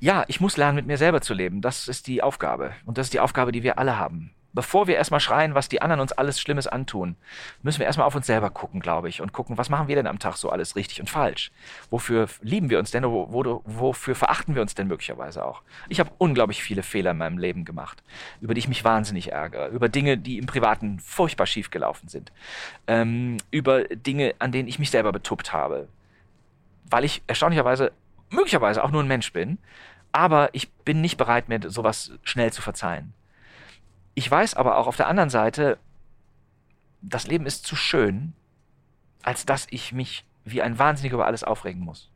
ja, ich muss lernen, mit mir selber zu leben. Das ist die Aufgabe. Und das ist die Aufgabe, die wir alle haben. Bevor wir erstmal schreien, was die anderen uns alles Schlimmes antun, müssen wir erstmal auf uns selber gucken, glaube ich, und gucken, was machen wir denn am Tag so alles richtig und falsch? Wofür lieben wir uns denn? Wo, wo, wofür verachten wir uns denn möglicherweise auch? Ich habe unglaublich viele Fehler in meinem Leben gemacht, über die ich mich wahnsinnig ärgere, über Dinge, die im Privaten furchtbar schief gelaufen sind, ähm, über Dinge, an denen ich mich selber betuppt habe, weil ich erstaunlicherweise möglicherweise auch nur ein Mensch bin, aber ich bin nicht bereit, mir sowas schnell zu verzeihen. Ich weiß aber auch auf der anderen Seite, das Leben ist zu schön, als dass ich mich wie ein Wahnsinniger über alles aufregen muss.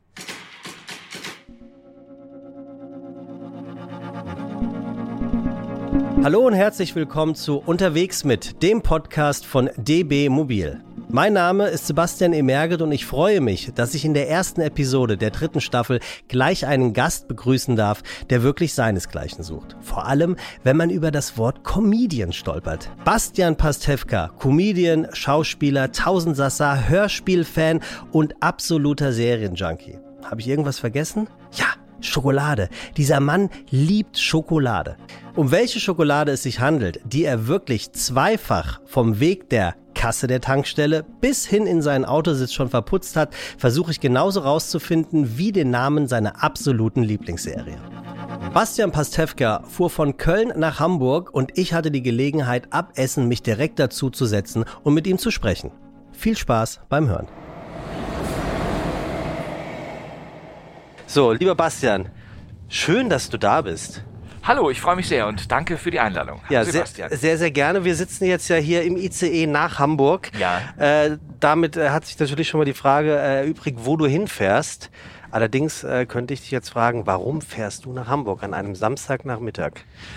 Hallo und herzlich willkommen zu Unterwegs mit, dem Podcast von DB Mobil. Mein Name ist Sebastian Emerget und ich freue mich, dass ich in der ersten Episode der dritten Staffel gleich einen Gast begrüßen darf, der wirklich seinesgleichen sucht. Vor allem, wenn man über das Wort Comedian stolpert. Bastian Pastewka, Comedian, Schauspieler, Tausendsassa, Hörspielfan und absoluter Serienjunkie. Habe ich irgendwas vergessen? Ja, Schokolade. Dieser Mann liebt Schokolade. Um welche Schokolade es sich handelt, die er wirklich zweifach vom Weg der Kasse der Tankstelle bis hin in seinen Autositz schon verputzt hat, versuche ich genauso rauszufinden wie den Namen seiner absoluten Lieblingsserie. Bastian Pastewka fuhr von Köln nach Hamburg und ich hatte die Gelegenheit, ab Essen mich direkt dazu zu setzen und mit ihm zu sprechen. Viel Spaß beim Hören. So, lieber Bastian, schön, dass du da bist. Hallo, ich freue mich sehr und danke für die Einladung. Ja, sehr, sehr, sehr gerne. Wir sitzen jetzt ja hier im ICE nach Hamburg. Ja. Äh, damit äh, hat sich natürlich schon mal die Frage äh, übrig, wo du hinfährst. Allerdings äh, könnte ich dich jetzt fragen, warum fährst du nach Hamburg an einem Samstagnachmittag?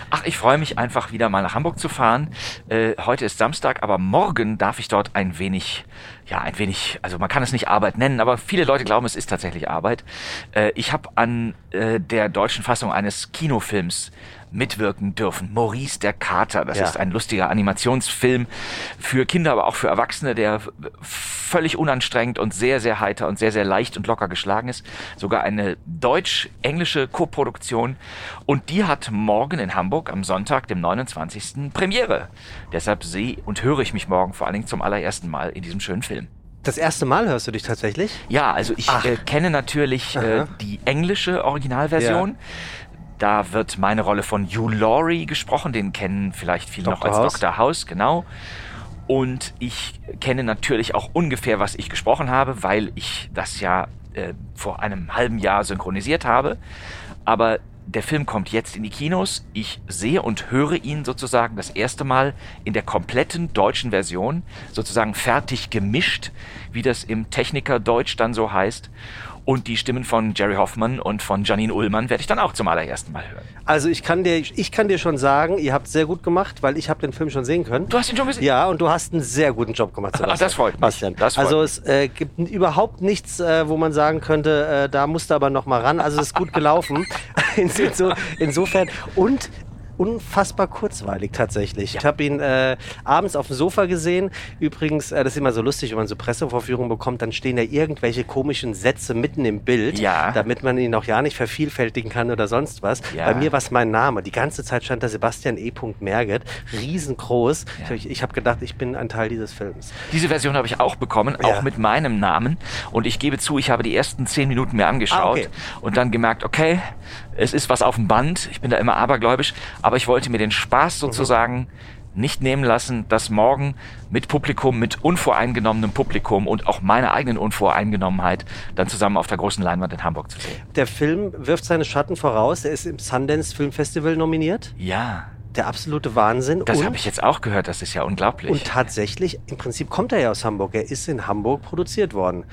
Ach, ich freue mich einfach wieder mal nach Hamburg zu fahren. Äh, heute ist Samstag, aber morgen darf ich dort ein wenig, ja, ein wenig, also man kann es nicht Arbeit nennen, aber viele Leute glauben, es ist tatsächlich Arbeit. Äh, ich habe an äh, der deutschen Fassung eines Kinofilms mitwirken dürfen. Maurice der Kater, das ja. ist ein lustiger Animationsfilm für Kinder, aber auch für Erwachsene, der völlig unanstrengend und sehr, sehr heiter und sehr, sehr leicht und locker geschlagen ist. Sogar eine deutsch-englische Koproduktion. Und die hat morgen in Hamburg am Sonntag, dem 29. Premiere. Deshalb sehe und höre ich mich morgen vor allen Dingen zum allerersten Mal in diesem schönen Film. Das erste Mal hörst du dich tatsächlich? Ja, also ich äh, kenne natürlich äh, die englische Originalversion. Ja. Da wird meine Rolle von Hugh Laurie gesprochen, den kennen vielleicht viele Dr. noch als House. Dr. House, genau. Und ich kenne natürlich auch ungefähr, was ich gesprochen habe, weil ich das ja äh, vor einem halben Jahr synchronisiert habe. Aber der Film kommt jetzt in die Kinos. Ich sehe und höre ihn sozusagen das erste Mal in der kompletten deutschen Version, sozusagen fertig gemischt, wie das im Techniker Deutsch dann so heißt. Und die Stimmen von Jerry Hoffman und von Janine Ullmann werde ich dann auch zum allerersten Mal hören. Also ich kann dir, ich kann dir schon sagen, ihr habt sehr gut gemacht, weil ich habe den Film schon sehen können. Du hast ihn schon gesehen? Ja, und du hast einen sehr guten Job gemacht. Sebastian. Ach, das freut mich. Bastian. Das freut also es äh, gibt überhaupt nichts, äh, wo man sagen könnte, äh, da musst du aber noch mal ran. Also es ist gut gelaufen. Inso, insofern. Und unfassbar kurzweilig tatsächlich. Ja. Ich habe ihn äh, abends auf dem Sofa gesehen. Übrigens, äh, das ist immer so lustig, wenn man so Pressevorführungen bekommt, dann stehen da irgendwelche komischen Sätze mitten im Bild, ja. damit man ihn auch ja nicht vervielfältigen kann oder sonst was. Ja. Bei mir war es mein Name. Die ganze Zeit stand da Sebastian E. Merget, riesengroß. Ich, ich habe gedacht, ich bin ein Teil dieses Films. Diese Version habe ich auch bekommen, auch mit meinem Namen. Und ich gebe zu, ich habe die ersten zehn Minuten mir angeschaut ah, okay. und dann gemerkt, okay, es ist was auf dem Band. Ich bin da immer abergläubisch, aber ich wollte mir den Spaß sozusagen mhm. nicht nehmen lassen, das morgen mit Publikum, mit unvoreingenommenem Publikum und auch meiner eigenen Unvoreingenommenheit dann zusammen auf der großen Leinwand in Hamburg zu sehen. Der Film wirft seine Schatten voraus. Er ist im Sundance Film Festival nominiert. Ja der absolute Wahnsinn. Das habe ich jetzt auch gehört, das ist ja unglaublich. Und tatsächlich, im Prinzip kommt er ja aus Hamburg. Er ist in Hamburg produziert worden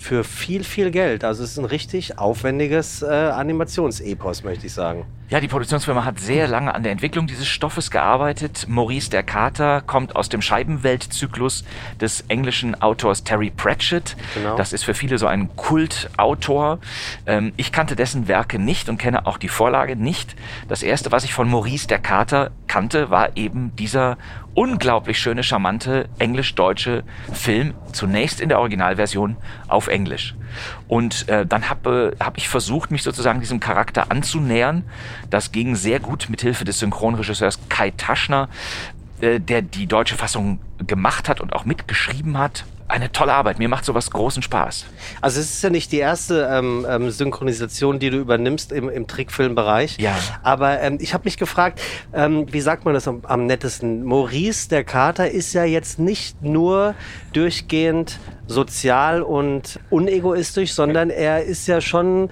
für viel, viel Geld. Also es ist ein richtig aufwendiges äh, Animationsepos, möchte ich sagen. Ja, die Produktionsfirma hat sehr lange an der Entwicklung dieses Stoffes gearbeitet. Maurice der Kater kommt aus dem Scheibenweltzyklus des englischen Autors Terry Pratchett. Genau. Das ist für viele so ein Kultautor. Ähm, ich kannte dessen Werke nicht und kenne auch die Vorlage nicht. Das erste, was ich von Maurice der Kater kannte, war eben dieser unglaublich schöne, charmante englisch-deutsche Film, zunächst in der Originalversion auf Englisch. Und äh, dann habe hab ich versucht, mich sozusagen diesem Charakter anzunähern. Das ging sehr gut mit Hilfe des Synchronregisseurs Kai Taschner, äh, der die deutsche Fassung gemacht hat und auch mitgeschrieben hat eine tolle Arbeit. Mir macht sowas großen Spaß. Also es ist ja nicht die erste ähm, ähm, Synchronisation, die du übernimmst im, im Trickfilmbereich. Ja. Aber ähm, ich habe mich gefragt, ähm, wie sagt man das am, am nettesten? Maurice, der Kater, ist ja jetzt nicht nur durchgehend sozial und unegoistisch, sondern er ist ja schon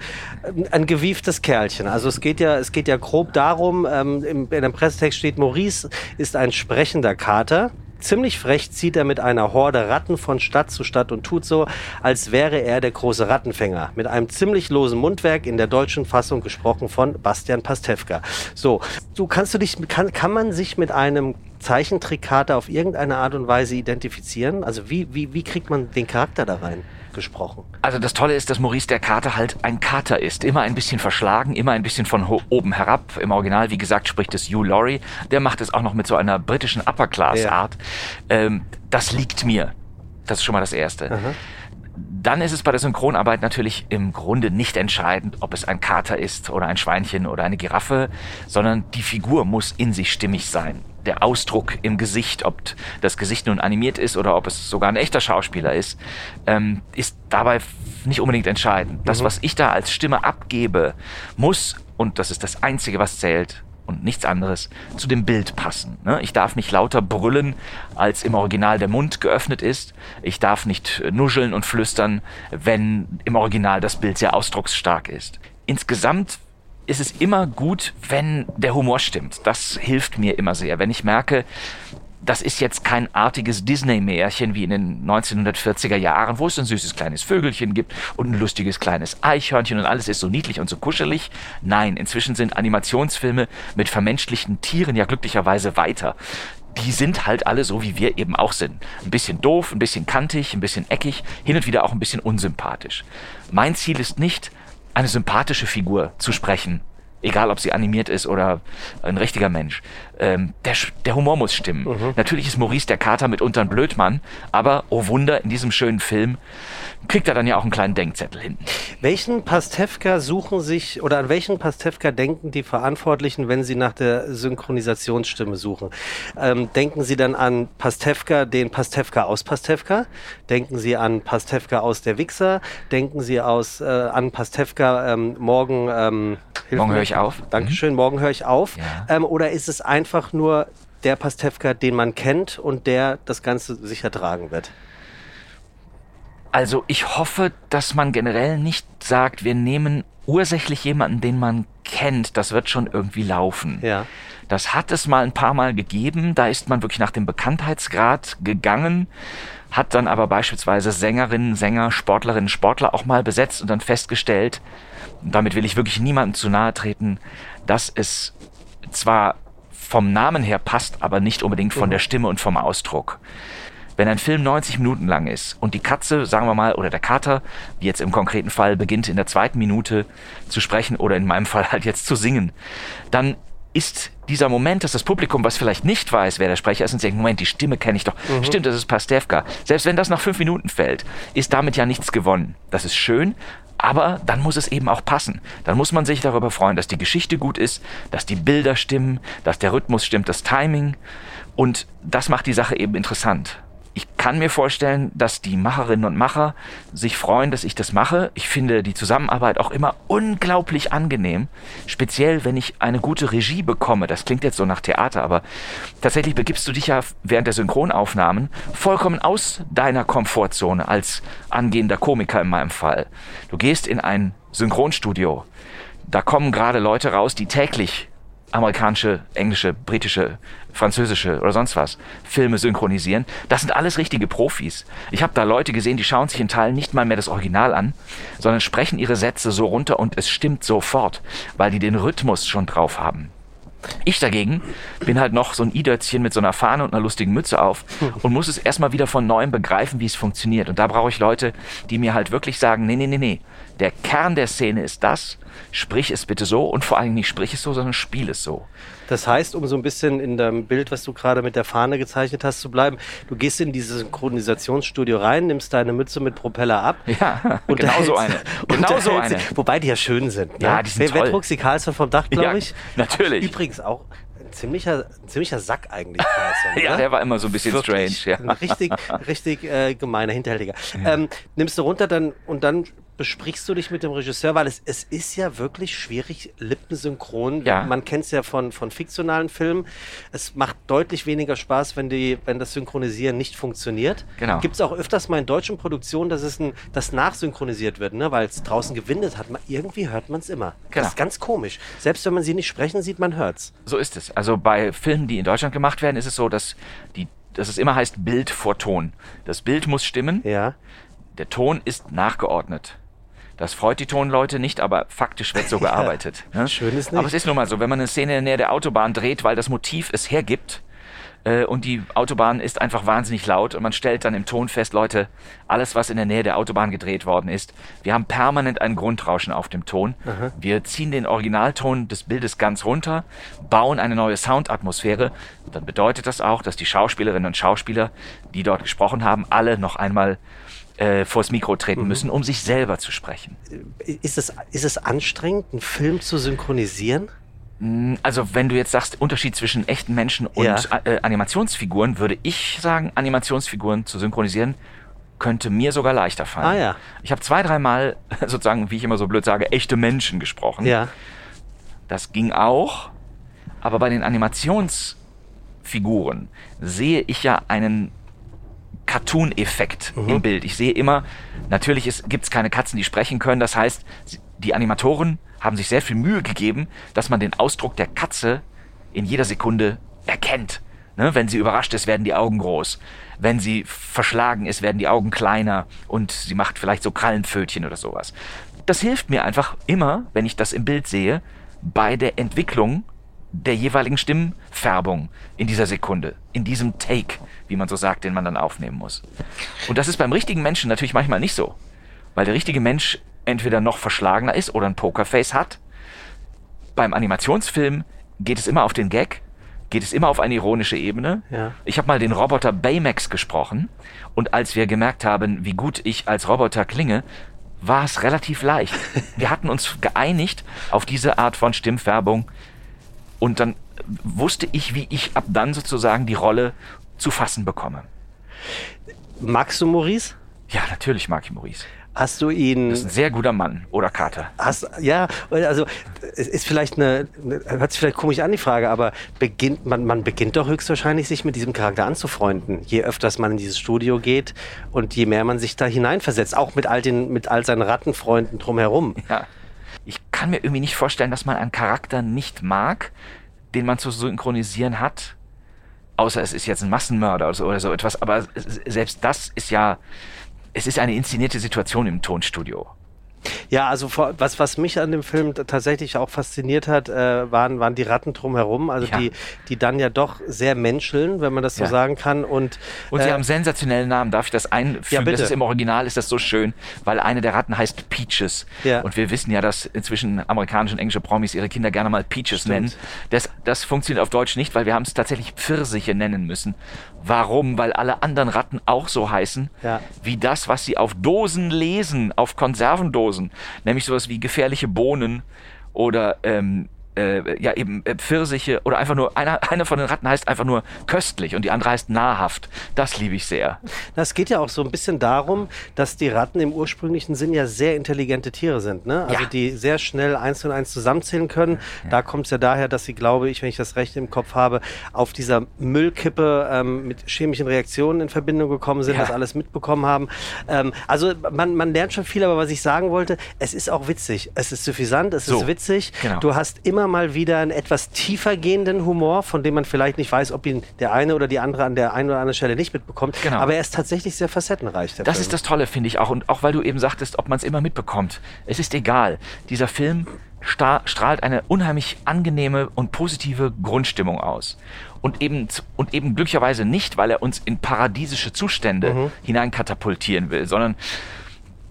ein gewieftes Kerlchen. Also es geht ja, es geht ja grob darum, ähm, im, in dem Pressetext steht, Maurice ist ein sprechender Kater. Ziemlich frech zieht er mit einer Horde Ratten von Stadt zu Stadt und tut so, als wäre er der große Rattenfänger. Mit einem ziemlich losen Mundwerk in der deutschen Fassung gesprochen von Bastian Pastewka. So, du kannst du dich, kann, kann man sich mit einem Zeichentrickkarte auf irgendeine Art und Weise identifizieren? Also wie, wie, wie kriegt man den Charakter da rein? Gesprochen. Also das Tolle ist, dass Maurice der Kater halt ein Kater ist. Immer ein bisschen verschlagen, immer ein bisschen von oben herab. Im Original, wie gesagt, spricht es Hugh Laurie. Der macht es auch noch mit so einer britischen Upper-Class-Art. Ja. Ähm, das liegt mir. Das ist schon mal das Erste. Aha. Dann ist es bei der Synchronarbeit natürlich im Grunde nicht entscheidend, ob es ein Kater ist oder ein Schweinchen oder eine Giraffe, sondern die Figur muss in sich stimmig sein der Ausdruck im Gesicht, ob das Gesicht nun animiert ist oder ob es sogar ein echter Schauspieler ist, ähm, ist dabei nicht unbedingt entscheidend. Das, mhm. was ich da als Stimme abgebe, muss, und das ist das Einzige, was zählt, und nichts anderes zu dem Bild passen. Ne? Ich darf nicht lauter brüllen, als im Original der Mund geöffnet ist. Ich darf nicht nuscheln und flüstern, wenn im Original das Bild sehr ausdrucksstark ist. Insgesamt ist es immer gut, wenn der Humor stimmt. Das hilft mir immer sehr. Wenn ich merke, das ist jetzt kein artiges Disney-Märchen wie in den 1940er Jahren, wo es ein süßes kleines Vögelchen gibt und ein lustiges kleines Eichhörnchen und alles ist so niedlich und so kuschelig. Nein, inzwischen sind Animationsfilme mit vermenschlichten Tieren ja glücklicherweise weiter. Die sind halt alle so, wie wir eben auch sind. Ein bisschen doof, ein bisschen kantig, ein bisschen eckig, hin und wieder auch ein bisschen unsympathisch. Mein Ziel ist nicht, eine sympathische Figur zu sprechen. Egal, ob sie animiert ist oder ein richtiger Mensch. Ähm, der, der Humor muss stimmen. Mhm. Natürlich ist Maurice der Kater mitunter ein Blödmann, aber, oh Wunder, in diesem schönen Film kriegt er dann ja auch einen kleinen Denkzettel hin. Welchen Pastewka suchen sich oder an welchen Pastewka denken die Verantwortlichen, wenn sie nach der Synchronisationsstimme suchen? Ähm, denken sie dann an Pastewka, den Pastewka aus Pastewka? Denken sie an Pastewka aus der Wichser? Denken sie aus, äh, an Pastewka ähm, morgen? Ähm, morgen höre ich auf. Dankeschön, mhm. morgen höre ich auf. Ja. Ähm, oder ist es einfach nur der Pastewka, den man kennt und der das Ganze sicher tragen wird? Also ich hoffe, dass man generell nicht sagt, wir nehmen ursächlich jemanden, den man kennt, das wird schon irgendwie laufen. Ja. Das hat es mal ein paar Mal gegeben, da ist man wirklich nach dem Bekanntheitsgrad gegangen, hat dann aber beispielsweise Sängerinnen, Sänger, Sportlerinnen, Sportler auch mal besetzt und dann festgestellt, und damit will ich wirklich niemandem zu nahe treten, dass es zwar vom Namen her passt, aber nicht unbedingt von mhm. der Stimme und vom Ausdruck. Wenn ein Film 90 Minuten lang ist und die Katze, sagen wir mal, oder der Kater, wie jetzt im konkreten Fall, beginnt in der zweiten Minute zu sprechen oder in meinem Fall halt jetzt zu singen, dann ist dieser Moment, dass das Publikum, was vielleicht nicht weiß, wer der Sprecher ist, und denkt, Moment, die Stimme kenne ich doch. Mhm. Stimmt, das ist Pastewka. Selbst wenn das nach fünf Minuten fällt, ist damit ja nichts gewonnen. Das ist schön, aber dann muss es eben auch passen. Dann muss man sich darüber freuen, dass die Geschichte gut ist, dass die Bilder stimmen, dass der Rhythmus stimmt, das Timing. Und das macht die Sache eben interessant. Ich kann mir vorstellen, dass die Macherinnen und Macher sich freuen, dass ich das mache. Ich finde die Zusammenarbeit auch immer unglaublich angenehm. Speziell, wenn ich eine gute Regie bekomme. Das klingt jetzt so nach Theater, aber tatsächlich begibst du dich ja während der Synchronaufnahmen vollkommen aus deiner Komfortzone als angehender Komiker in meinem Fall. Du gehst in ein Synchronstudio. Da kommen gerade Leute raus, die täglich amerikanische, englische, britische, französische oder sonst was Filme synchronisieren. Das sind alles richtige Profis. Ich habe da Leute gesehen, die schauen sich in Teilen nicht mal mehr das Original an, sondern sprechen ihre Sätze so runter und es stimmt sofort, weil die den Rhythmus schon drauf haben. Ich dagegen bin halt noch so ein Idötzchen mit so einer Fahne und einer lustigen Mütze auf und muss es erstmal wieder von neuem begreifen, wie es funktioniert. Und da brauche ich Leute, die mir halt wirklich sagen, nee, nee, nee, nee, Der Kern der Szene ist das. Sprich es bitte so und vor allem nicht sprich es so, sondern spiel es so. Das heißt, um so ein bisschen in dem Bild, was du gerade mit der Fahne gezeichnet hast, zu bleiben, du gehst in dieses Synchronisationsstudio rein, nimmst deine Mütze mit Propeller ab. Ja, genau so eine. Genau so eine. Wobei die ja schön sind. Ne? Ja, die sind wer, toll. Sie Carlson vom Dach, glaube ich? Ja, natürlich. Übrigens auch ein ziemlicher, ein ziemlicher Sack eigentlich. Carlson, ja, der war immer so ein bisschen Wirklich, strange. Ja. Ein richtig, richtig äh, gemeiner Hinterhältiger. Ähm, nimmst du runter dann und dann besprichst du dich mit dem Regisseur, weil es, es ist ja wirklich schwierig, lippensynchron. Ja. Man kennt es ja von, von fiktionalen Filmen. Es macht deutlich weniger Spaß, wenn, die, wenn das Synchronisieren nicht funktioniert. Genau. Gibt es auch öfters mal in deutschen Produktionen, dass es ein, das nachsynchronisiert wird, ne? weil es draußen gewindet hat. Man, irgendwie hört man es immer. Genau. Das ist ganz komisch. Selbst wenn man sie nicht sprechen sieht, man hört es. So ist es. Also bei Filmen, die in Deutschland gemacht werden, ist es so, dass, die, dass es immer heißt Bild vor Ton. Das Bild muss stimmen, Ja. der Ton ist nachgeordnet. Das freut die Tonleute nicht, aber faktisch wird so gearbeitet. ne? schön ist nicht. Aber es ist nun mal so, wenn man eine Szene in der Nähe der Autobahn dreht, weil das Motiv es hergibt, äh, und die Autobahn ist einfach wahnsinnig laut und man stellt dann im Ton fest, Leute, alles, was in der Nähe der Autobahn gedreht worden ist, wir haben permanent ein Grundrauschen auf dem Ton. Wir ziehen den Originalton des Bildes ganz runter, bauen eine neue Soundatmosphäre. Dann bedeutet das auch, dass die Schauspielerinnen und Schauspieler, die dort gesprochen haben, alle noch einmal äh, vors Mikro treten müssen, um sich selber zu sprechen. Ist es, ist es anstrengend, einen Film zu synchronisieren? Also wenn du jetzt sagst, Unterschied zwischen echten Menschen und Ja. äh, Animationsfiguren, würde ich sagen, Animationsfiguren zu synchronisieren, könnte mir sogar leichter fallen. Ah, ja. Ich habe zwei, dreimal sozusagen, wie ich immer so blöd sage, echte Menschen gesprochen. Ja. Das ging auch, aber bei den Animationsfiguren sehe ich ja einen Cartoon-Effekt im Bild. Ich sehe immer, natürlich gibt es keine Katzen, die sprechen können. Das heißt, die Animatoren haben sich sehr viel Mühe gegeben, dass man den Ausdruck der Katze in jeder Sekunde erkennt. Ne? Wenn sie überrascht ist, werden die Augen groß. Wenn sie verschlagen ist, werden die Augen kleiner und sie macht vielleicht so Krallenpfötchen oder sowas. Das hilft mir einfach immer, wenn ich das im Bild sehe, bei der Entwicklung der jeweiligen Stimmfärbung in dieser Sekunde, in diesem Take, wie man so sagt, den man dann aufnehmen muss. Und das ist beim richtigen Menschen natürlich manchmal nicht so, weil der richtige Mensch entweder noch verschlagener ist oder ein Pokerface hat. Beim Animationsfilm geht es immer auf den Gag, geht es immer auf eine ironische Ebene. Ja. Ich habe mal den Roboter Baymax gesprochen und als wir gemerkt haben, wie gut ich als Roboter klinge, war es relativ leicht. Wir hatten uns geeinigt auf diese Art von Stimmfärbung und dann wusste ich, wie ich ab dann sozusagen die Rolle zu fassen bekomme. Magst du Maurice? Ja, natürlich mag ich Maurice. Hast du ihn. Das ist ein sehr guter Mann oder Kater. Hast, ja, also es ist vielleicht eine, eine- hört sich vielleicht komisch an die Frage, aber beginnt man, man beginnt doch höchstwahrscheinlich sich mit diesem Charakter anzufreunden, je öfters man in dieses Studio geht und je mehr man sich da hineinversetzt, auch mit all den, mit all seinen Rattenfreunden drumherum. Ja. Ich kann mir irgendwie nicht vorstellen, dass man einen Charakter nicht mag, den man zu synchronisieren hat. Außer es ist jetzt ein Massenmörder oder so, etwas. Aber selbst das ist ja, es ist eine inszenierte Situation im Tonstudio. Ja, also was, was mich an dem Film tatsächlich auch fasziniert hat, äh, waren, waren die Ratten drumherum, also Ja. die, die dann ja doch sehr menscheln, wenn man das so Ja. sagen kann. Und, Und sie äh, haben sensationellen Namen. Darf ich das einfügen? Ja, bitte. das ist im Original ist das so schön, weil eine der Ratten heißt Peaches. Ja. Und wir wissen ja, dass inzwischen amerikanische und englische Promis ihre Kinder gerne mal Peaches nennen. Das, das funktioniert auf Deutsch nicht, weil wir haben es tatsächlich Pfirsiche nennen müssen. Warum? Weil alle anderen Ratten auch so heißen, Ja. wie das, was sie auf Dosen lesen, auf Konservendosen. Nämlich sowas wie gefährliche Bohnen oder ähm, äh, ja eben äh, Pfirsiche oder einfach nur, einer, einer von den Ratten heißt einfach nur köstlich und die andere heißt nahrhaft. Das liebe ich sehr. Das geht ja auch so ein bisschen darum, dass die Ratten im ursprünglichen Sinn ja sehr intelligente Tiere sind. Ne? Also Ja. die sehr schnell eins und eins zusammenzählen können. Da kommt es ja daher, dass sie, glaube ich, wenn ich das recht im Kopf habe, auf dieser Müllkippe ähm, mit chemischen Reaktionen in Verbindung gekommen sind, Ja. das alles mitbekommen haben. Ähm, also man, man lernt schon viel, aber was ich sagen wollte, es ist auch witzig. Es ist suffisant, es So, ist witzig. genau. Du hast immer mal wieder einen etwas tiefer gehenden Humor, von dem man vielleicht nicht weiß, ob ihn der eine oder die andere an der einen oder anderen Stelle nicht mitbekommt. Genau. Aber er ist tatsächlich sehr facettenreich. Das Film. ist das Tolle, finde ich auch. Und auch weil du eben sagtest, ob man es immer mitbekommt. Es ist egal. Dieser Film strahlt eine unheimlich angenehme und positive Grundstimmung aus. Und eben, und eben glücklicherweise nicht, weil er uns in paradiesische Zustände hineinkatapultieren will, sondern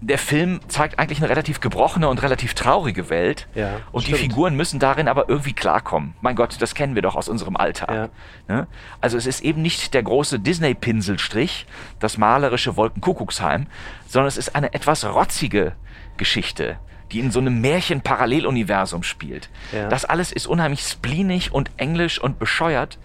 der Film zeigt eigentlich eine relativ gebrochene und relativ traurige Welt. Ja, und stimmt. die Figuren müssen darin aber irgendwie klarkommen. Mein Gott, das kennen wir doch aus unserem Alltag. Ja. Ne? Also es ist eben nicht der große Disney-Pinselstrich, das malerische Wolkenkuckucksheim, sondern es ist eine etwas rotzige Geschichte, die in so einem Märchen-Paralleluniversum spielt. Ja. Das alles ist unheimlich spleenig und englisch und bescheuert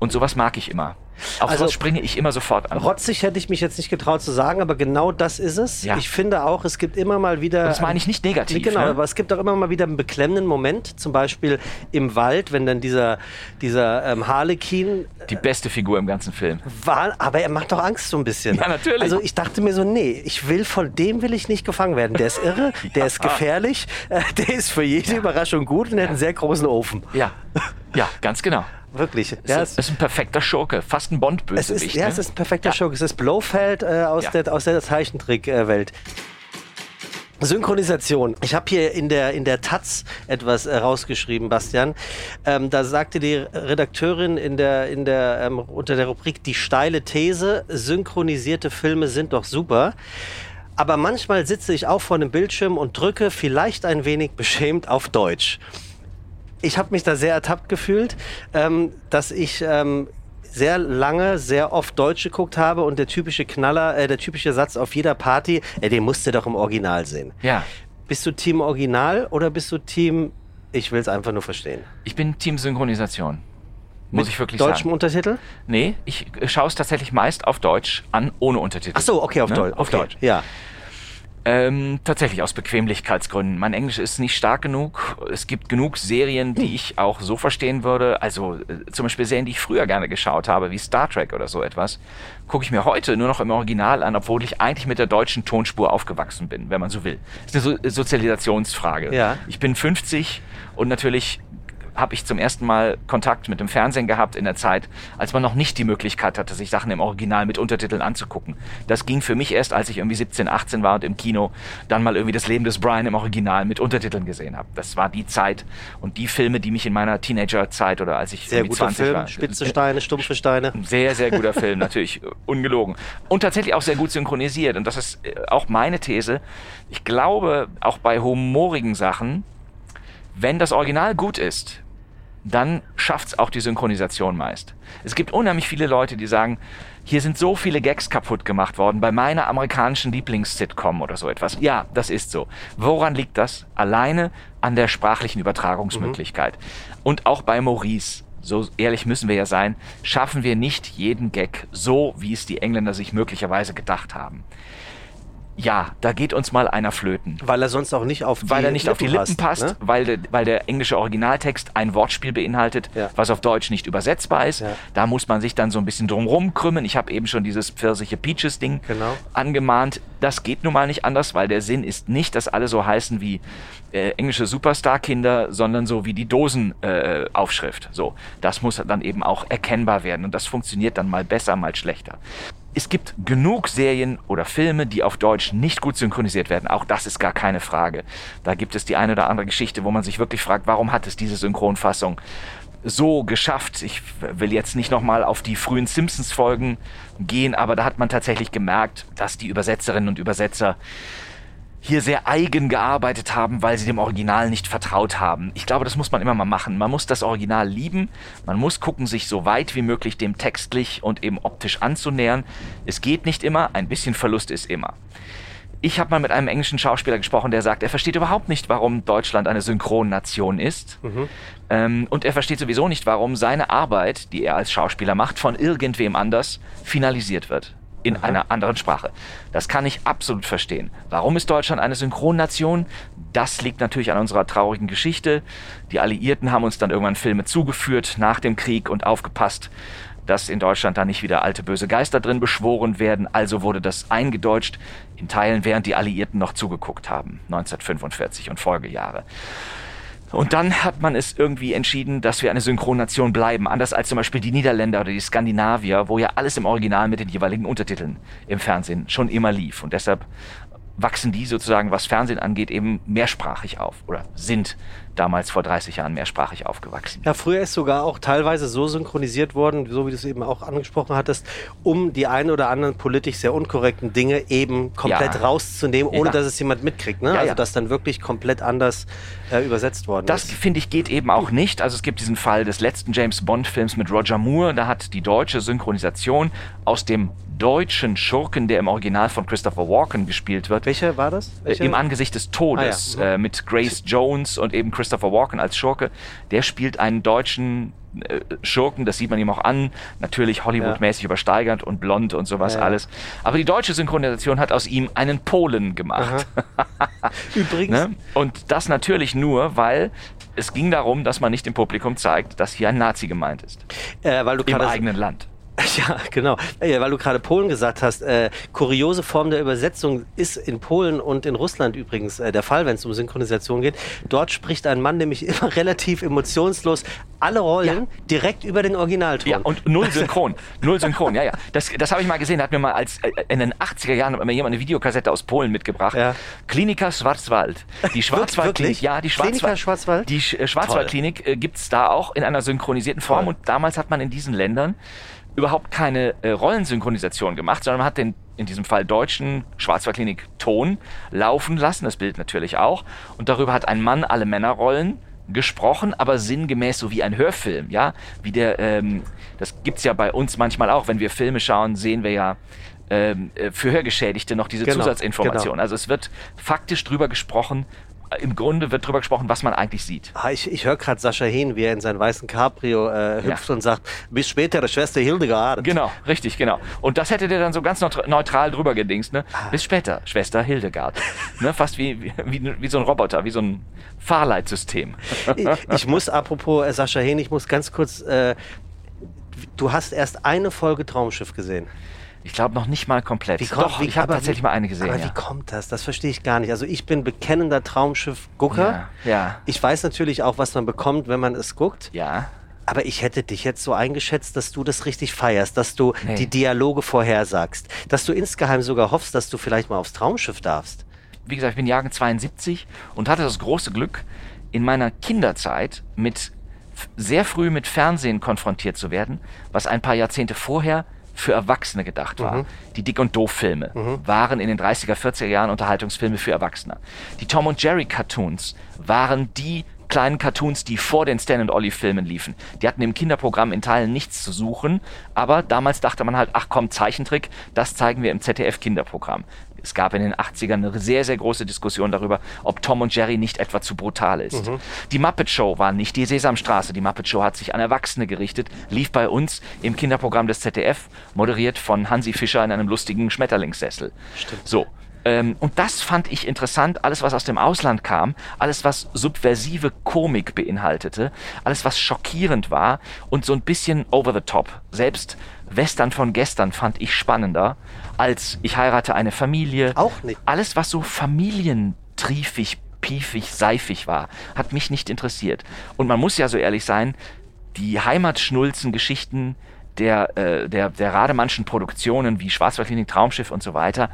und sowas mag ich immer. Auf Also- sowas springe ich immer sofort an. Rotzig hätte ich mich jetzt nicht getraut zu sagen, aber genau das ist es. Ja. Ich finde auch, es gibt immer mal wieder. das meine ich nicht negativ. Genau, ne? aber es gibt auch immer mal wieder einen beklemmenden Moment, zum Beispiel im Wald, wenn dann dieser, dieser ähm, Harlekin Die beste Figur im ganzen Film. war, aber er macht doch Angst so ein bisschen. Ja, natürlich. Also ich dachte mir so, nee, ich will, von dem will ich nicht gefangen werden. Der ist irre, der ist gefährlich, äh, der ist für jede Überraschung gut und er hat einen sehr großen Ofen. Ja, ja, ganz genau. Wirklich. Es Ja, ist, ist ein perfekter Schurke, fast ein es Bond-Bösewicht. ist, ja, ne? es ist ein perfekter Ja. Schurke. Es ist Blofeld äh, aus, Ja. der, aus der Zeichentrick-Welt. Synchronisation. Ich habe hier in der, in der Taz etwas äh, rausgeschrieben, Bastian. Ähm, da sagte die Redakteurin in der, in der, ähm, unter der Rubrik die steile These, synchronisierte Filme sind doch super. Aber manchmal sitze ich auch vor einem Bildschirm und drücke vielleicht ein wenig beschämt auf Deutsch. Ich habe mich da sehr ertappt gefühlt, ähm, dass ich ähm, sehr lange, sehr oft Deutsch geguckt habe und der typische Knaller, äh, der typische Satz auf jeder Party, äh, den musst du doch im Original sehen. Ja, Bist du Team Original oder bist du Team, ich will es einfach nur verstehen? ich bin Team Synchronisation. Muss ich wirklich Deutschem sagen. Untertitel? Nee, ich äh, schaue es tatsächlich meist auf Deutsch an, ohne Untertitel. Ach so, okay, auf Ne? Deutsch. Auf okay. Deutsch. Ja. Ähm, tatsächlich aus Bequemlichkeitsgründen. Mein Englisch ist nicht stark genug. Es gibt genug Serien, die ich auch so verstehen würde. Also äh, zum Beispiel Serien, die ich früher gerne geschaut habe, wie Star Trek oder so etwas, gucke ich mir heute nur noch im Original an, obwohl ich eigentlich mit der deutschen Tonspur aufgewachsen bin, wenn man so will. Das ist eine so Sozialisationsfrage. Ja. Ich bin 50 und natürlich habe ich zum ersten Mal Kontakt mit dem Fernsehen gehabt in der Zeit, als man noch nicht die Möglichkeit hatte, sich Sachen im Original mit Untertiteln anzugucken. Das ging für mich erst, als ich irgendwie 17, 18 war und im Kino dann mal irgendwie das Leben des Brian im Original mit Untertiteln gesehen habe. Das war die Zeit und die Filme, die mich in meiner Teenagerzeit oder als ich Sehr irgendwie guter 20 Film. war. Spitze Steine, stumpfe Steine. Sehr, sehr guter Film, natürlich, äh, ungelogen. Und tatsächlich auch sehr gut synchronisiert. Und das ist äh, auch meine These. Ich glaube, auch bei humorigen Sachen, wenn das Original gut ist, dann schafft's auch die Synchronisation meist. Es gibt unheimlich viele Leute, die sagen, hier sind so viele Gags kaputt gemacht worden bei meiner amerikanischen Lieblings-Sitcom oder so etwas. Ja, das ist so. Woran liegt das? Alleine an der sprachlichen Übertragungsmöglichkeit. Und auch bei Maurice, so ehrlich müssen wir ja sein, schaffen wir nicht jeden Gag so, wie es die Engländer sich möglicherweise gedacht haben. Ja, da geht uns mal einer flöten Weil er sonst auch nicht auf die weil er nicht auf die Lippen passt, ne? weil, der, weil der englische Originaltext ein Wortspiel beinhaltet, Ja. was auf Deutsch nicht übersetzbar ist. Ja. Da muss man sich dann so ein bisschen drumrum krümmen. Ich habe eben schon dieses Pfirsiche Peaches Ding Genau. angemahnt. Das geht nun mal nicht anders, weil der Sinn ist nicht, dass alle so heißen wie äh, englische Superstar-Kinder, sondern so wie die Dosenaufschrift. Äh, so, das muss dann eben auch erkennbar werden und das funktioniert dann mal besser, mal schlechter. Es gibt genug Serien oder Filme, die auf Deutsch nicht gut synchronisiert werden. Auch das ist gar keine Frage. Da gibt es die eine oder andere Geschichte, wo man sich wirklich fragt, warum hat es diese Synchronfassung so geschafft? Ich will jetzt nicht nochmal auf die frühen Simpsons-Folgen gehen, aber da hat man tatsächlich gemerkt, dass die Übersetzerinnen und Übersetzer hier sehr eigen gearbeitet haben, weil sie dem Original nicht vertraut haben. Ich glaube, das muss man immer mal machen. Man muss das Original lieben, man muss gucken, sich so weit wie möglich dem textlich und eben optisch anzunähern. Es geht nicht immer, ein bisschen Verlust ist immer. Ich habe mal mit einem englischen Schauspieler gesprochen, der sagt, er versteht überhaupt nicht, warum Deutschland eine Synchronnation ist. Ähm, und er versteht sowieso nicht, warum seine Arbeit, die er als Schauspieler macht, von irgendwem anders finalisiert wird. In einer anderen Sprache. Das kann ich absolut verstehen. Warum ist Deutschland eine Synchronnation? Das liegt natürlich an unserer traurigen Geschichte. Die Alliierten haben uns dann irgendwann Filme zugeführt nach dem Krieg und aufgepasst, dass in Deutschland da nicht wieder alte böse Geister drin beschworen werden. Also wurde das eingedeutscht, in Teilen während die Alliierten noch zugeguckt haben, 1945 und Folgejahre. Und dann hat man es irgendwie entschieden, dass wir eine Synchronation bleiben, anders als zum Beispiel die Niederländer oder die Skandinavier, wo ja alles im Original mit den jeweiligen Untertiteln im Fernsehen schon immer lief. Und deshalb wachsen die sozusagen, was Fernsehen angeht, eben mehrsprachig auf oder sind damals vor 30 Jahren mehrsprachig aufgewachsen. Ja, früher ist sogar auch teilweise so synchronisiert worden, so wie du es eben auch angesprochen hattest, um die ein oder anderen politisch sehr unkorrekten Dinge eben komplett ja. rauszunehmen, ohne ja. dass es jemand mitkriegt. Ne? Ja, also dass dann wirklich komplett anders äh, übersetzt worden das, ist. Das finde ich geht eben auch nicht. Also es gibt diesen Fall des letzten James Bond-Films mit Roger Moore. Da hat die deutsche Synchronisation aus dem deutschen Schurken, der im Original von Christopher Walken gespielt wird. Welcher war das? Welche? Im Angesicht des Todes ah, äh, mit Grace Jones und eben Christopher Walken als Schurke. Der spielt einen deutschen äh, Schurken, das sieht man ihm auch an, natürlich Hollywood-mäßig ja. übersteigert und blond und sowas ja, alles. Aber die deutsche Synchronisation hat aus ihm einen Polen gemacht. Übrigens. ne? Und das natürlich nur, weil es ging darum, dass man nicht dem Publikum zeigt, dass hier ein Nazi gemeint ist. Äh, weil du Im eigenen Land. Ja, genau. Weil du gerade Polen gesagt hast. Äh, kuriose Form der Übersetzung ist in Polen und in Russland übrigens äh, der Fall, wenn es um Synchronisation geht. Dort spricht ein Mann nämlich immer relativ emotionslos alle Rollen ja. direkt über den Originalton. Ja, und null synchron. null synchron, ja, ja. Das, das habe ich mal gesehen. Da hat mir mal als, äh, in den 80er Jahren hat mir jemand eine Videokassette aus Polen mitgebracht. Ja. Klinika Schwarzwald. Die Schwarzwaldklinik, ja, die Schwarzwald, Schwarzwald? Die äh, Schwarzwaldklinik äh, gibt es da auch in einer synchronisierten Form. Toll. Und damals hat man in diesen Ländern überhaupt keine äh, Rollensynchronisation gemacht, sondern man hat den in diesem Fall deutschen Schwarzwaldklinik Ton laufen lassen, das Bild natürlich auch. Und darüber hat ein Mann alle Männerrollen gesprochen, aber sinngemäß so wie ein Hörfilm, ja, wie der, ähm, das gibt's ja bei uns manchmal auch, wenn wir Filme schauen, sehen wir ja ähm, äh, für Hörgeschädigte noch diese genau, Zusatzinformation. Genau. Also es wird faktisch drüber gesprochen, im Grunde wird darüber gesprochen, was man eigentlich sieht. Ah, ich, ich höre gerade Sascha Hehn, wie er in seinen weißen Cabrio äh, hüpft ja. und sagt, bis später, Schwester Hildegard. Genau, richtig, genau. Und das hätte der dann so ganz neutral drüber gedingst, ne? Ah. Bis später, Schwester Hildegard. ne? Fast wie, wie, wie, wie so ein Roboter, wie so ein Fahrleitsystem. ich, ich muss, apropos äh, Sascha Hehn, ich muss ganz kurz, äh, du hast erst eine Folge Traumschiff gesehen. Ich glaube noch nicht mal komplett. Wie kommt, Doch, wie, ich habe tatsächlich mal eine gesehen. Aber ja. wie kommt das? Das verstehe ich gar nicht. Also ich bin bekennender Traumschiff-Gucker. Ja, ja. Ich weiß natürlich auch, was man bekommt, wenn man es guckt. Ja. Aber ich hätte dich jetzt so eingeschätzt, dass du das richtig feierst, dass du nee. die Dialoge vorhersagst, dass du insgeheim sogar hoffst, dass du vielleicht mal aufs Traumschiff darfst. Wie gesagt, ich bin Jahrgang 72 und hatte das große Glück, in meiner Kinderzeit mit sehr früh mit Fernsehen konfrontiert zu werden, was ein paar Jahrzehnte vorher für Erwachsene gedacht war. Mhm. Die Dick- und Doof-Filme mhm. waren in den 30er, 40er Jahren Unterhaltungsfilme für Erwachsene. Die Tom und Jerry Cartoons waren die kleinen Cartoons, die vor den Stan und Ollie Filmen liefen. Die hatten im Kinderprogramm in Teilen nichts zu suchen, aber damals dachte man halt, ach komm, Zeichentrick, das zeigen wir im ZDF Kinderprogramm. Es gab in den 80ern eine sehr, sehr große Diskussion darüber, ob Tom und Jerry nicht etwa zu brutal ist. Mhm. Die Muppet Show war nicht die Sesamstraße. Die Muppet Show hat sich an Erwachsene gerichtet, lief bei uns im Kinderprogramm des ZDF, moderiert von Hansi Fischer in einem lustigen Schmetterlingssessel. Stimmt. So. Ähm, und das fand ich interessant, alles was aus dem Ausland kam, alles was subversive Komik beinhaltete, alles was schockierend war und so ein bisschen over the top. Selbst Western von gestern fand ich spannender als ich heirate eine Familie. Auch nicht. Alles, was so familientriefig, piefig, seifig war, hat mich nicht interessiert. Und man muss ja so ehrlich sein, die Heimatschnulzen-Geschichten der, äh, der, der Rademannschen Produktionen wie Schwarzwaldklinik, Traumschiff und so weiter,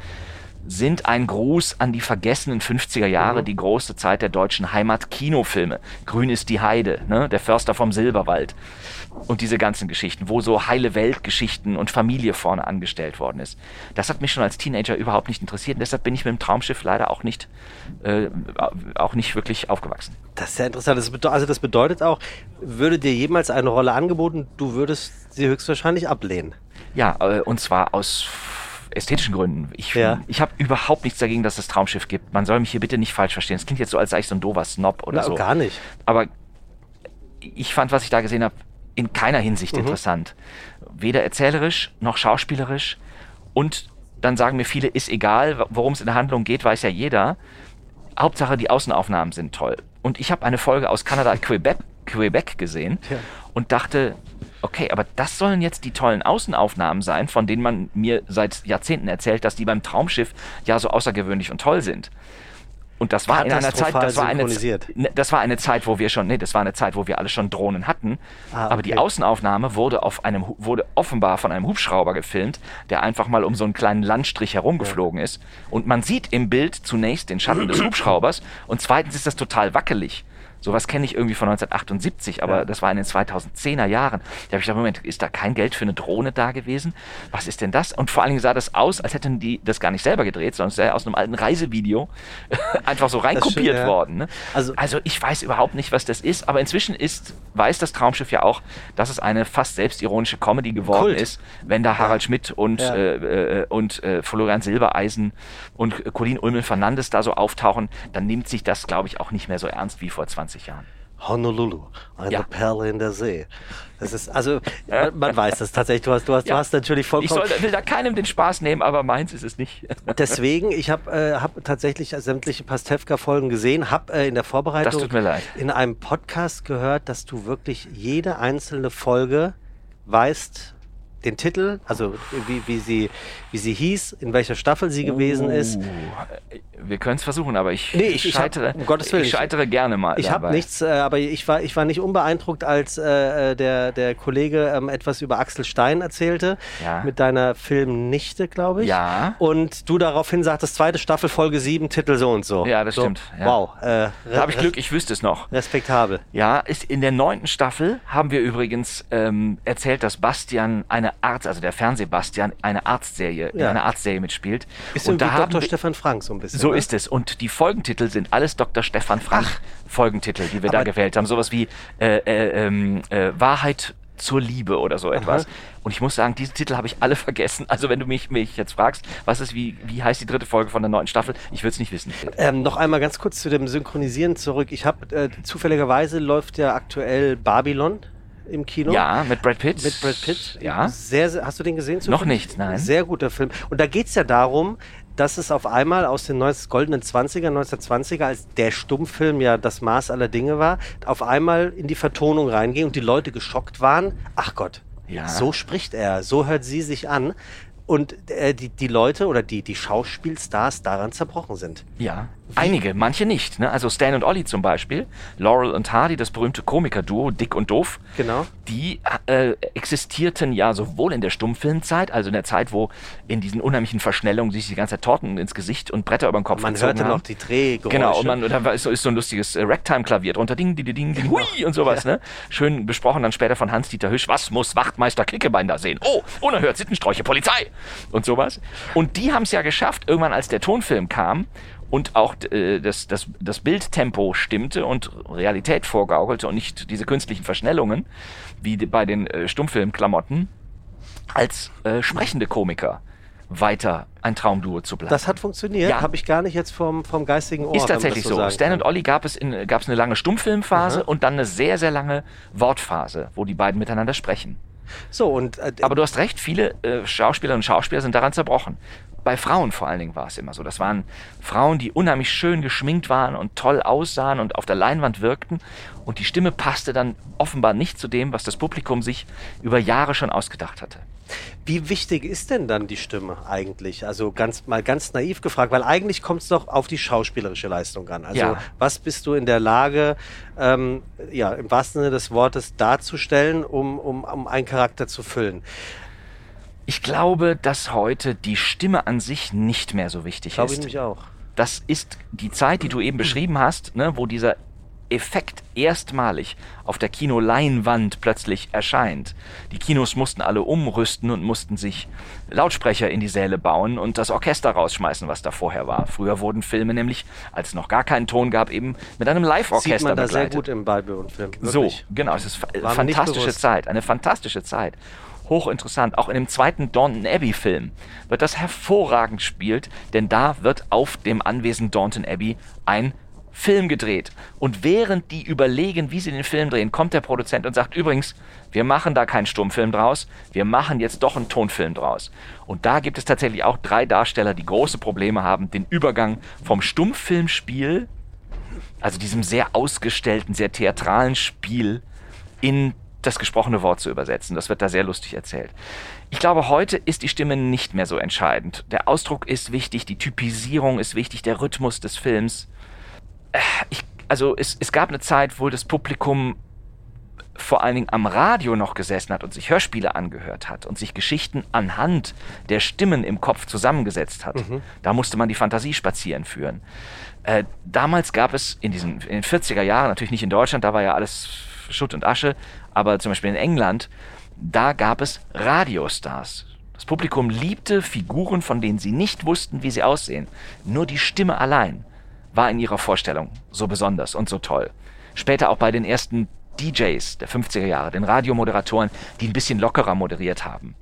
sind ein Gruß an die vergessenen 50er Jahre, mhm. die große Zeit der deutschen Heimatkinofilme. Grün ist die Heide, ne? der Förster vom Silberwald und diese ganzen Geschichten, wo so heile Weltgeschichten und Familie vorne angestellt worden ist. Das hat mich schon als Teenager überhaupt nicht interessiert und deshalb bin ich mit dem Traumschiff leider auch nicht, äh, auch nicht wirklich aufgewachsen. Das ist sehr interessant. Das also das bedeutet auch, würde dir jemals eine Rolle angeboten, du würdest sie höchstwahrscheinlich ablehnen. Ja, äh, und zwar aus ästhetischen Gründen. Ich, ja. ich habe überhaupt nichts dagegen, dass es Traumschiff gibt. Man soll mich hier bitte nicht falsch verstehen. Es klingt jetzt so, als sei ich so ein dover Snob oder Na, so. Gar nicht. Aber ich fand, was ich da gesehen habe, in keiner Hinsicht mhm. interessant. Weder erzählerisch noch schauspielerisch. Und dann sagen mir viele, ist egal, worum es in der Handlung geht, weiß ja jeder. Hauptsache, die Außenaufnahmen sind toll. Und ich habe eine Folge aus Kanada, Quebec, Quebec gesehen ja. und dachte, okay, aber das sollen jetzt die tollen Außenaufnahmen sein, von denen man mir seit Jahrzehnten erzählt, dass die beim Traumschiff ja so außergewöhnlich und toll sind. Und das war in einer Zeit, das war eine. Ne, das war eine Zeit, wo wir schon, nee, das war eine Zeit, wo wir alle schon Drohnen hatten. Ah, Aber die okay. Außenaufnahme wurde auf einem, wurde offenbar von einem Hubschrauber gefilmt, der einfach mal um so einen kleinen Landstrich herumgeflogen ist. Und man sieht im Bild zunächst den Schatten des Hubschraubers und zweitens ist das total wackelig. Sowas kenne ich irgendwie von 1978, aber Ja. das war in den 2010er Jahren. Da habe ich gedacht, Moment, ist da kein Geld für eine Drohne da gewesen? Was ist denn das? Und vor allen Dingen sah das aus, als hätten die das gar nicht selber gedreht, sondern es sei aus einem alten Reisevideo einfach so reinkopiert ja. worden. Ne? Also- Also, ich weiß überhaupt nicht, was das ist, aber inzwischen ist, weiß das Traumschiff ja auch, dass es eine fast selbstironische Comedy geworden Kult. ist, wenn da Harald Schmidt und, Ja. äh, äh, und äh, Florian Silbereisen und Colin Ulmel Fernandes da so auftauchen, dann nimmt sich das, glaube ich, auch nicht mehr so ernst wie vor 20 Jahren. Honolulu, eine Ja. Perle in der See. Das ist, also, man, weiß das tatsächlich. Du hast, du hast, Ja. du hast natürlich Ich vollkommen. soll, will da keinem den Spaß nehmen, aber meins ist es nicht. Deswegen, ich habe äh, hab tatsächlich sämtliche Pastewka-Folgen gesehen, habe äh, in der Vorbereitung in einem Podcast gehört, dass du wirklich jede einzelne Folge weißt, den Titel, also wie, wie, sie, wie sie hieß, in welcher Staffel sie gewesen ist. Uh, Wir können es versuchen, aber ich, Nee, ich- ich hab- scheitere, um Gottes Willen, ich scheitere gerne mal. Ich habe nichts, äh, aber ich war, ich war nicht unbeeindruckt, als äh, äh, der, der Kollege ähm, etwas über Axel Stein erzählte, Ja. mit deiner Filmnichte, glaube ich. Ja. Und du daraufhin sagtest, zweite Staffel, Folge 7, Titel so und so. Ja, das so, stimmt, ja. Wow. Äh, Da habe ich Glück, ich wüsste es noch. Respektabel. Ja, ist in der neunten Staffel haben wir übrigens ähm, erzählt, dass Bastian eine Arzt, also der Fernsehbastian, eine Arztserie, Ja. einer Arztserie mitspielt. Ist und da haben Dr. wir- Stefan Frank so ein bisschen. So ne? ist es. Und die Folgentitel sind alles Dr. Stefan Frank Folgentitel, die wir da Aber- gewählt haben. Sowas wie äh, äh, ähm, äh, Wahrheit zur Liebe oder so etwas. Und ich muss sagen, diese Titel habe ich alle vergessen. Also wenn du mich, mich jetzt fragst, was ist, wie, wie heißt die dritte Folge von der neunten Staffel, ich würde es nicht wissen. Ähm, noch einmal ganz kurz zu dem Synchronisieren zurück. Ich habe äh, zufälligerweise läuft ja aktuell Babylon im Kino. Ja, mit Brad Pitt. Mit Brad Pitt. Ja. Sehr, sehr, hast du den gesehen? Noch zufällig? nicht, nein. Sehr guter Film. Und da geht es ja darum, dass es auf einmal aus den 19, goldenen 20er, 1920er, als der Stummfilm ja das Maß aller Dinge war, auf einmal in die Vertonung reinging und die Leute geschockt waren. Ach Gott, Ja. so spricht er, so hört sie sich an. Und äh, die, die Leute oder die, die Schauspielstars daran zerbrochen sind. Ja, einige, manche nicht. Ne? Also Stan und Ollie zum Beispiel, Laurel und Hardy, das berühmte Komikerduo, Dick und Doof, Genau. die äh, existierten ja sowohl in der Stummfilmzeit, also in der Zeit, wo in diesen unheimlichen Verschnellungen sich die ganze Zeit Torten ins Gesicht und Bretter über den Kopf Man hörte haben. noch die Drehgeräusche. Genau, und, man, und da ist so, ist so ein lustiges äh, Ragtime-Klavier drunter, ding, ding, ding, ding, hui und sowas, ne? Schön besprochen dann später von Hans-Dieter Hüsch, was muss Wachtmeister Klickebein da sehen? Oh, unerhört, Sittensträuche, Polizei und sowas. Und die haben es ja geschafft, irgendwann als der Tonfilm kam und auch äh, das, das, das Bildtempo stimmte und Realität vorgaukelte und nicht diese künstlichen Verschnellungen, wie bei den äh, Stummfilmklamotten, als äh, sprechende Komiker weiter ein Traumduo zu bleiben. Das hat funktioniert, Ja. habe ich gar nicht jetzt vom, vom geistigen Ohr. Ist tatsächlich so. sagen Stan und Olli gab es in, gab es eine lange Stummfilmphase Aha. und dann eine sehr, sehr lange Wortphase, wo die beiden miteinander sprechen. So, und äh, Aber du hast recht, viele äh, Schauspielerinnen und Schauspieler sind daran zerbrochen. Bei Frauen vor allen Dingen war es immer so. Das waren Frauen, die unheimlich schön geschminkt waren und toll aussahen und auf der Leinwand wirkten. Und die Stimme passte dann offenbar nicht zu dem, was das Publikum sich über Jahre schon ausgedacht hatte. wie wichtig ist denn dann die Stimme eigentlich? Also ganz mal ganz naiv gefragt, weil eigentlich kommt es doch auf die schauspielerische Leistung an. Also Ja. was bist du in der Lage, ähm, ja, im wahrsten Sinne des Wortes darzustellen, um, um, um einen Charakter zu füllen? Ich glaube, dass heute die Stimme an sich nicht mehr so wichtig Glaube ich ist. nämlich auch. das ist die Zeit, die du eben beschrieben hast, ne, wo dieser Effekt erstmalig auf der Kinoleinwand plötzlich erscheint. Die Kinos mussten alle umrüsten und mussten sich Lautsprecher in die Säle bauen und das Orchester rausschmeißen, was da vorher war. Früher wurden Filme nämlich, als es noch gar keinen Ton gab, eben mit einem Sieht Live-Orchester man da sehr begleitet. gut im Balbe-Film. So, genau, es ist War fantastische. Zeit, eine fantastische Zeit. Hochinteressant. Auch in dem zweiten Daunton Abbey Film wird das hervorragend gespielt, denn da wird auf dem Anwesen Daunton Abbey ein Film gedreht. Und während die überlegen, wie sie den Film drehen, kommt der Produzent und sagt, übrigens, wir machen da keinen Stummfilm draus, wir machen jetzt doch einen Tonfilm draus. Und da gibt es tatsächlich auch drei Darsteller, die große Probleme haben, den Übergang vom Stummfilmspiel also diesem sehr ausgestellten, sehr theatralen Spiel in das gesprochene Wort zu übersetzen. Das wird da sehr lustig erzählt. Ich glaube, heute ist die Stimme nicht mehr so entscheidend. Der Ausdruck ist wichtig, die Typisierung ist wichtig, der Rhythmus des Films. ich, also es, es gab eine Zeit, wo das Publikum vor allen Dingen am Radio noch gesessen hat und sich Hörspiele angehört hat und sich Geschichten anhand der Stimmen im Kopf zusammengesetzt hat. Mhm. Da musste man die Fantasie spazieren führen. Äh, damals gab es in, diesen, in den 40er Jahren, natürlich nicht in Deutschland, da war ja alles Schutt und Asche, aber zum Beispiel in England, da gab es Radiostars. Das Publikum liebte Figuren, von denen sie nicht wussten, wie sie aussehen. Nur die Stimme allein war in ihrer Vorstellung so besonders und so toll. Später auch bei den ersten DJs der 50er Jahre, den Radiomoderatoren, die ein bisschen lockerer moderiert haben.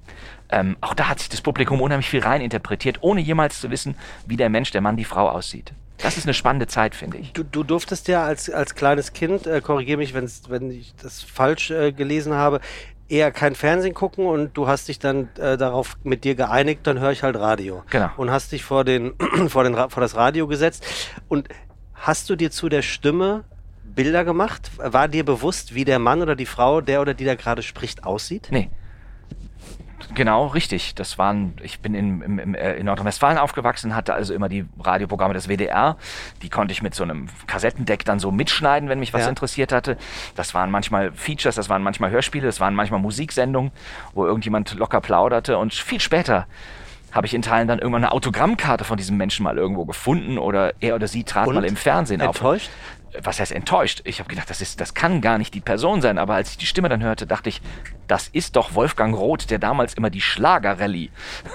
Ähm, auch da hat sich das Publikum unheimlich viel reininterpretiert, ohne jemals zu wissen, wie der Mensch, der Mann, die Frau aussieht. Das ist eine spannende Zeit, finde ich. Du, du, durftest ja als, als kleines Kind, äh, korrigiere mich, wenn ich das falsch äh, gelesen habe, eher kein Fernsehen gucken und du hast dich dann äh, darauf mit dir geeinigt, dann höre ich halt Radio. Genau. Und hast dich vor, den, vor, den, vor das Radio gesetzt. Und hast du dir zu der Stimme Bilder gemacht? War dir bewusst, wie der Mann oder die Frau, der oder die da gerade spricht, aussieht? Nee. Genau, richtig. Das waren, ich bin in, in, äh, in Nordrhein-Westfalen aufgewachsen, hatte also immer die Radioprogramme des WDR. Die konnte ich mit so einem Kassettendeck dann so mitschneiden, wenn mich was ja. interessiert hatte. Das waren manchmal Features, das waren manchmal Hörspiele, das waren manchmal Musiksendungen, wo irgendjemand locker plauderte. Und viel später habe ich in Teilen dann irgendwann eine Autogrammkarte von diesem Menschen mal irgendwo gefunden oder er oder sie trat Und? mal im Fernsehen Enttäuscht? auf was heißt enttäuscht? Ich habe gedacht, das ist, das kann gar nicht die Person sein. Aber als ich die Stimme dann hörte, dachte ich, das ist doch Wolfgang Roth, der damals immer die Schlagerrallye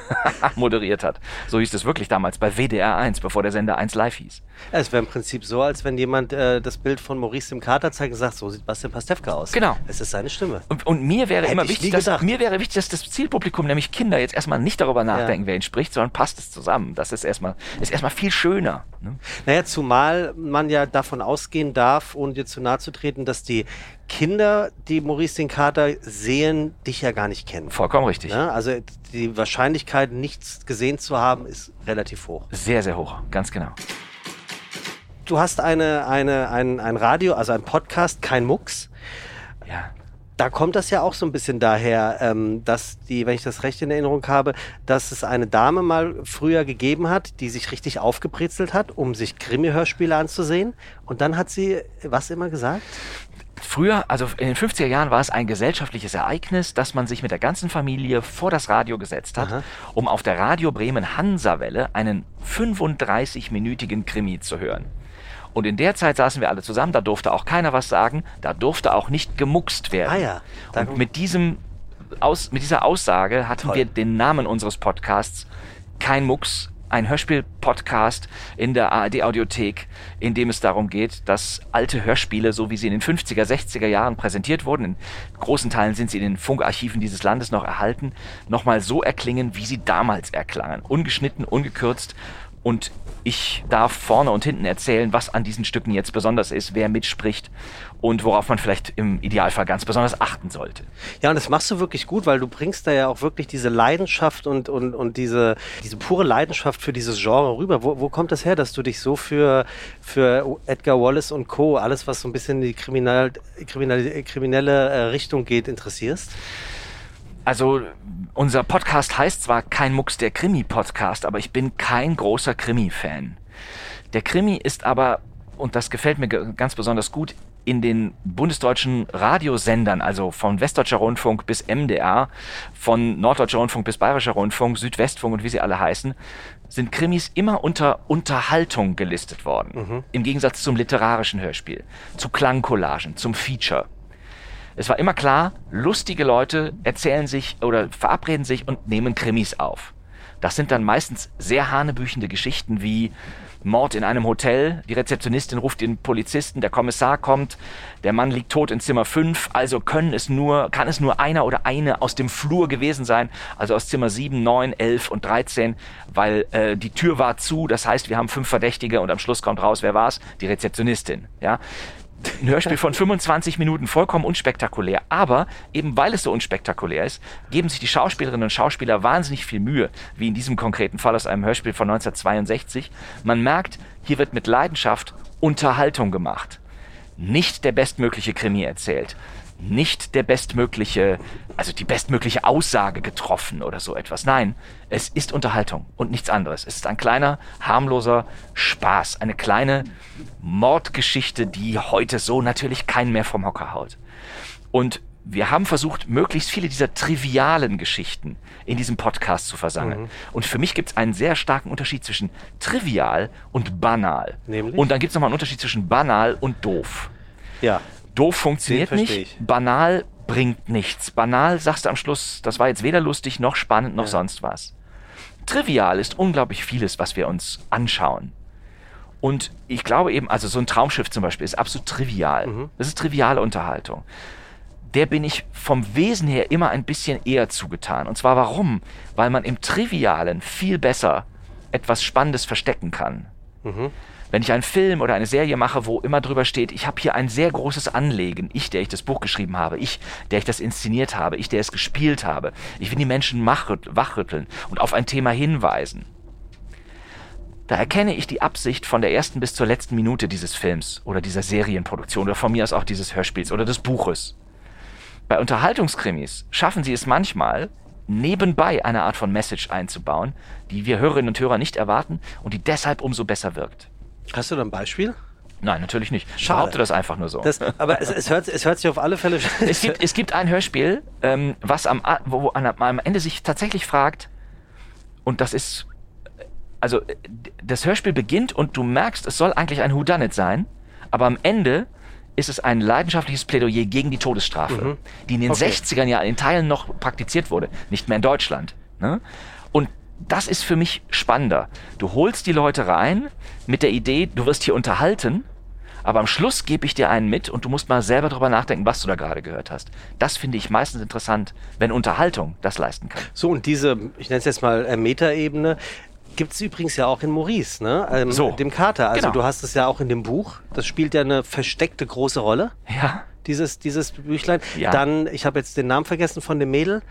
moderiert hat. So hieß es wirklich damals bei WDR 1, bevor der Sender 1 live hieß. Es wäre im Prinzip so, als wenn jemand äh, das Bild von Maurice dem Kater zeigt und sagt, so sieht Bastian Pastewka aus. Genau. Es ist seine Stimme. Und, und mir wäre immer wichtig, dass, mir wäre wichtig, dass das Zielpublikum, nämlich Kinder, jetzt erstmal nicht darüber nachdenken, ja. wer ihn spricht, sondern passt es zusammen. Das ist erstmal, ist erstmal viel schöner. Ne? Naja, zumal man ja davon ausgehen darf, ohne dir zu nahe zu treten, dass die Kinder, die Maurice den Kater sehen, dich ja gar nicht kennen. Vollkommen richtig. Ja, also die Wahrscheinlichkeit, nichts gesehen zu haben, ist relativ hoch. Sehr, sehr hoch, ganz genau. Du hast eine, eine, ein, ein Radio, also ein Podcast, kein Mucks. Ja da kommt das ja auch so ein bisschen daher, ähm, dass die, wenn ich das recht in Erinnerung habe, dass es eine Dame mal früher gegeben hat, die sich richtig aufgebrezelt hat, um sich Krimi-Hörspiele anzusehen. Und dann hat sie was immer gesagt? Früher, also in den 50er Jahren war es ein gesellschaftliches Ereignis, dass man sich mit der ganzen Familie vor das Radio gesetzt hat, Aha. um auf der Radio Bremen Hansawelle einen 35-minütigen Krimi zu hören. Und in der Zeit saßen wir alle zusammen, da durfte auch keiner was sagen, da durfte auch nicht gemuckst werden. Ah ja. Und mit diesem aus, mit dieser Aussage hatten Toll. wir den Namen unseres Podcasts kein Mucks ein Hörspiel-Podcast in der ARD-Audiothek, in dem es darum geht, dass alte Hörspiele, so wie sie in den 50er, 60er Jahren präsentiert wurden, in großen Teilen sind sie in den Funkarchiven dieses Landes noch erhalten, nochmal so erklingen, wie sie damals erklangen. Ungeschnitten, ungekürzt und ich darf vorne und hinten erzählen, was an diesen Stücken jetzt besonders ist, wer mitspricht und worauf man vielleicht im Idealfall ganz besonders achten sollte. Ja, und das machst du wirklich gut, weil du bringst da ja auch wirklich diese Leidenschaft und, und, und diese, diese pure Leidenschaft für dieses Genre rüber. Wo, wo kommt das her, dass du dich so für, für Edgar Wallace und Co., alles was so ein bisschen in die kriminell, kriminelle, kriminelle äh, Richtung geht, interessierst? Also unser Podcast heißt zwar kein Mucks der Krimi-Podcast, aber ich bin kein großer Krimi-Fan. Der Krimi ist aber, und das gefällt mir ganz besonders gut, in den bundesdeutschen Radiosendern, also von Westdeutscher Rundfunk bis MDR, von Norddeutscher Rundfunk bis Bayerischer Rundfunk, Südwestfunk und wie sie alle heißen, sind Krimis immer unter Unterhaltung gelistet worden. Mhm. Im Gegensatz zum literarischen Hörspiel, zu Klangcollagen, zum Feature. Es war immer klar, lustige Leute erzählen sich oder verabreden sich und nehmen Krimis auf. Das sind dann meistens sehr hanebüchende Geschichten wie Mord in einem Hotel, die Rezeptionistin ruft den Polizisten, der Kommissar kommt, der Mann liegt tot in Zimmer 5, also können es nur, kann es nur einer oder eine aus dem Flur gewesen sein, also aus Zimmer 7, 9, 11 und 13, weil äh, die Tür war zu, das heißt, wir haben fünf Verdächtige und am Schluss kommt raus, wer war's? Die Rezeptionistin, ja ein Hörspiel von 25 Minuten, vollkommen unspektakulär. Aber eben weil es so unspektakulär ist, geben sich die Schauspielerinnen und Schauspieler wahnsinnig viel Mühe, wie in diesem konkreten Fall aus einem Hörspiel von 1962. Man merkt, hier wird mit Leidenschaft Unterhaltung gemacht. nicht der bestmögliche Krimi erzählt, nicht der bestmögliche, also die bestmögliche Aussage getroffen oder so etwas. Nein, es ist Unterhaltung und nichts anderes. Es ist ein kleiner, harmloser Spaß, eine kleine Mordgeschichte, die heute so natürlich keinen mehr vom Hocker haut. Und wir haben versucht, möglichst viele dieser trivialen Geschichten in diesem Podcast zu versammeln. Mhm. Und für mich gibt es einen sehr starken Unterschied zwischen trivial und banal. Nämlich? Und dann gibt es nochmal einen Unterschied zwischen banal und doof. Ja. Doof funktioniert nicht, ich. banal bringt nichts. Banal sagst du am Schluss, das war jetzt weder lustig noch spannend noch ja. sonst was. Trivial ist unglaublich vieles, was wir uns anschauen. Und ich glaube eben, also so ein Traumschiff zum Beispiel ist absolut trivial. Mhm. Das ist triviale Unterhaltung. Der bin ich vom Wesen her immer ein bisschen eher zugetan. Und zwar warum? Weil man im Trivialen viel besser etwas Spannendes verstecken kann. Mhm wenn ich einen Film oder eine Serie mache, wo immer drüber steht, ich habe hier ein sehr großes Anlegen, ich, der ich das Buch geschrieben habe, ich, der ich das inszeniert habe, ich, der es gespielt habe, ich will die Menschen wachrütteln und auf ein Thema hinweisen. Da erkenne ich die Absicht von der ersten bis zur letzten Minute dieses Films oder dieser Serienproduktion oder von mir aus auch dieses Hörspiels oder des Buches. Bei Unterhaltungskrimis schaffen sie es manchmal, nebenbei eine Art von Message einzubauen, die wir Hörerinnen und Hörer nicht erwarten und die deshalb umso besser wirkt. Hast du da ein Beispiel? Nein, natürlich nicht. Ich behaupte das einfach nur so. Das, aber es, es, hört, es hört sich auf alle Fälle. es, gibt, es gibt ein Hörspiel, ähm, was am, wo, wo am Ende sich tatsächlich fragt, und das ist. Also, das Hörspiel beginnt und du merkst, es soll eigentlich ein Whodunit sein, aber am Ende ist es ein leidenschaftliches Plädoyer gegen die Todesstrafe, mhm. die in den okay. 60ern ja in Teilen noch praktiziert wurde, nicht mehr in Deutschland. Ne? Und das ist für mich spannender. Du holst die Leute rein mit der Idee, du wirst hier unterhalten, aber am Schluss gebe ich dir einen mit und du musst mal selber darüber nachdenken, was du da gerade gehört hast. Das finde ich meistens interessant, wenn Unterhaltung das leisten kann. So, und diese, ich nenne es jetzt mal äh, Metaebene, gibt es übrigens ja auch in Maurice, ne? Ähm, so. dem Kater. Also genau. du hast es ja auch in dem Buch. Das spielt ja eine versteckte große Rolle. Ja. Dieses, dieses Büchlein. Ja. Dann, ich habe jetzt den Namen vergessen von dem Mädel.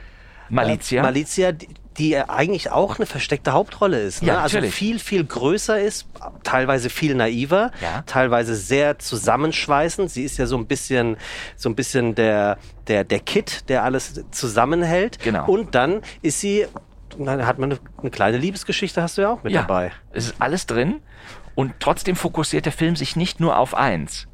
Malizia. Äh, Malizia, die, die eigentlich auch eine versteckte Hauptrolle ist. Ne? Ja, also viel, viel größer ist, teilweise viel naiver, ja. teilweise sehr zusammenschweißend. Sie ist ja so ein bisschen, so ein bisschen der, der, der Kit, der alles zusammenhält. Genau. Und dann ist sie, dann hat man eine, eine kleine Liebesgeschichte, hast du ja auch mit ja, dabei. Es ist alles drin. Und trotzdem fokussiert der Film sich nicht nur auf eins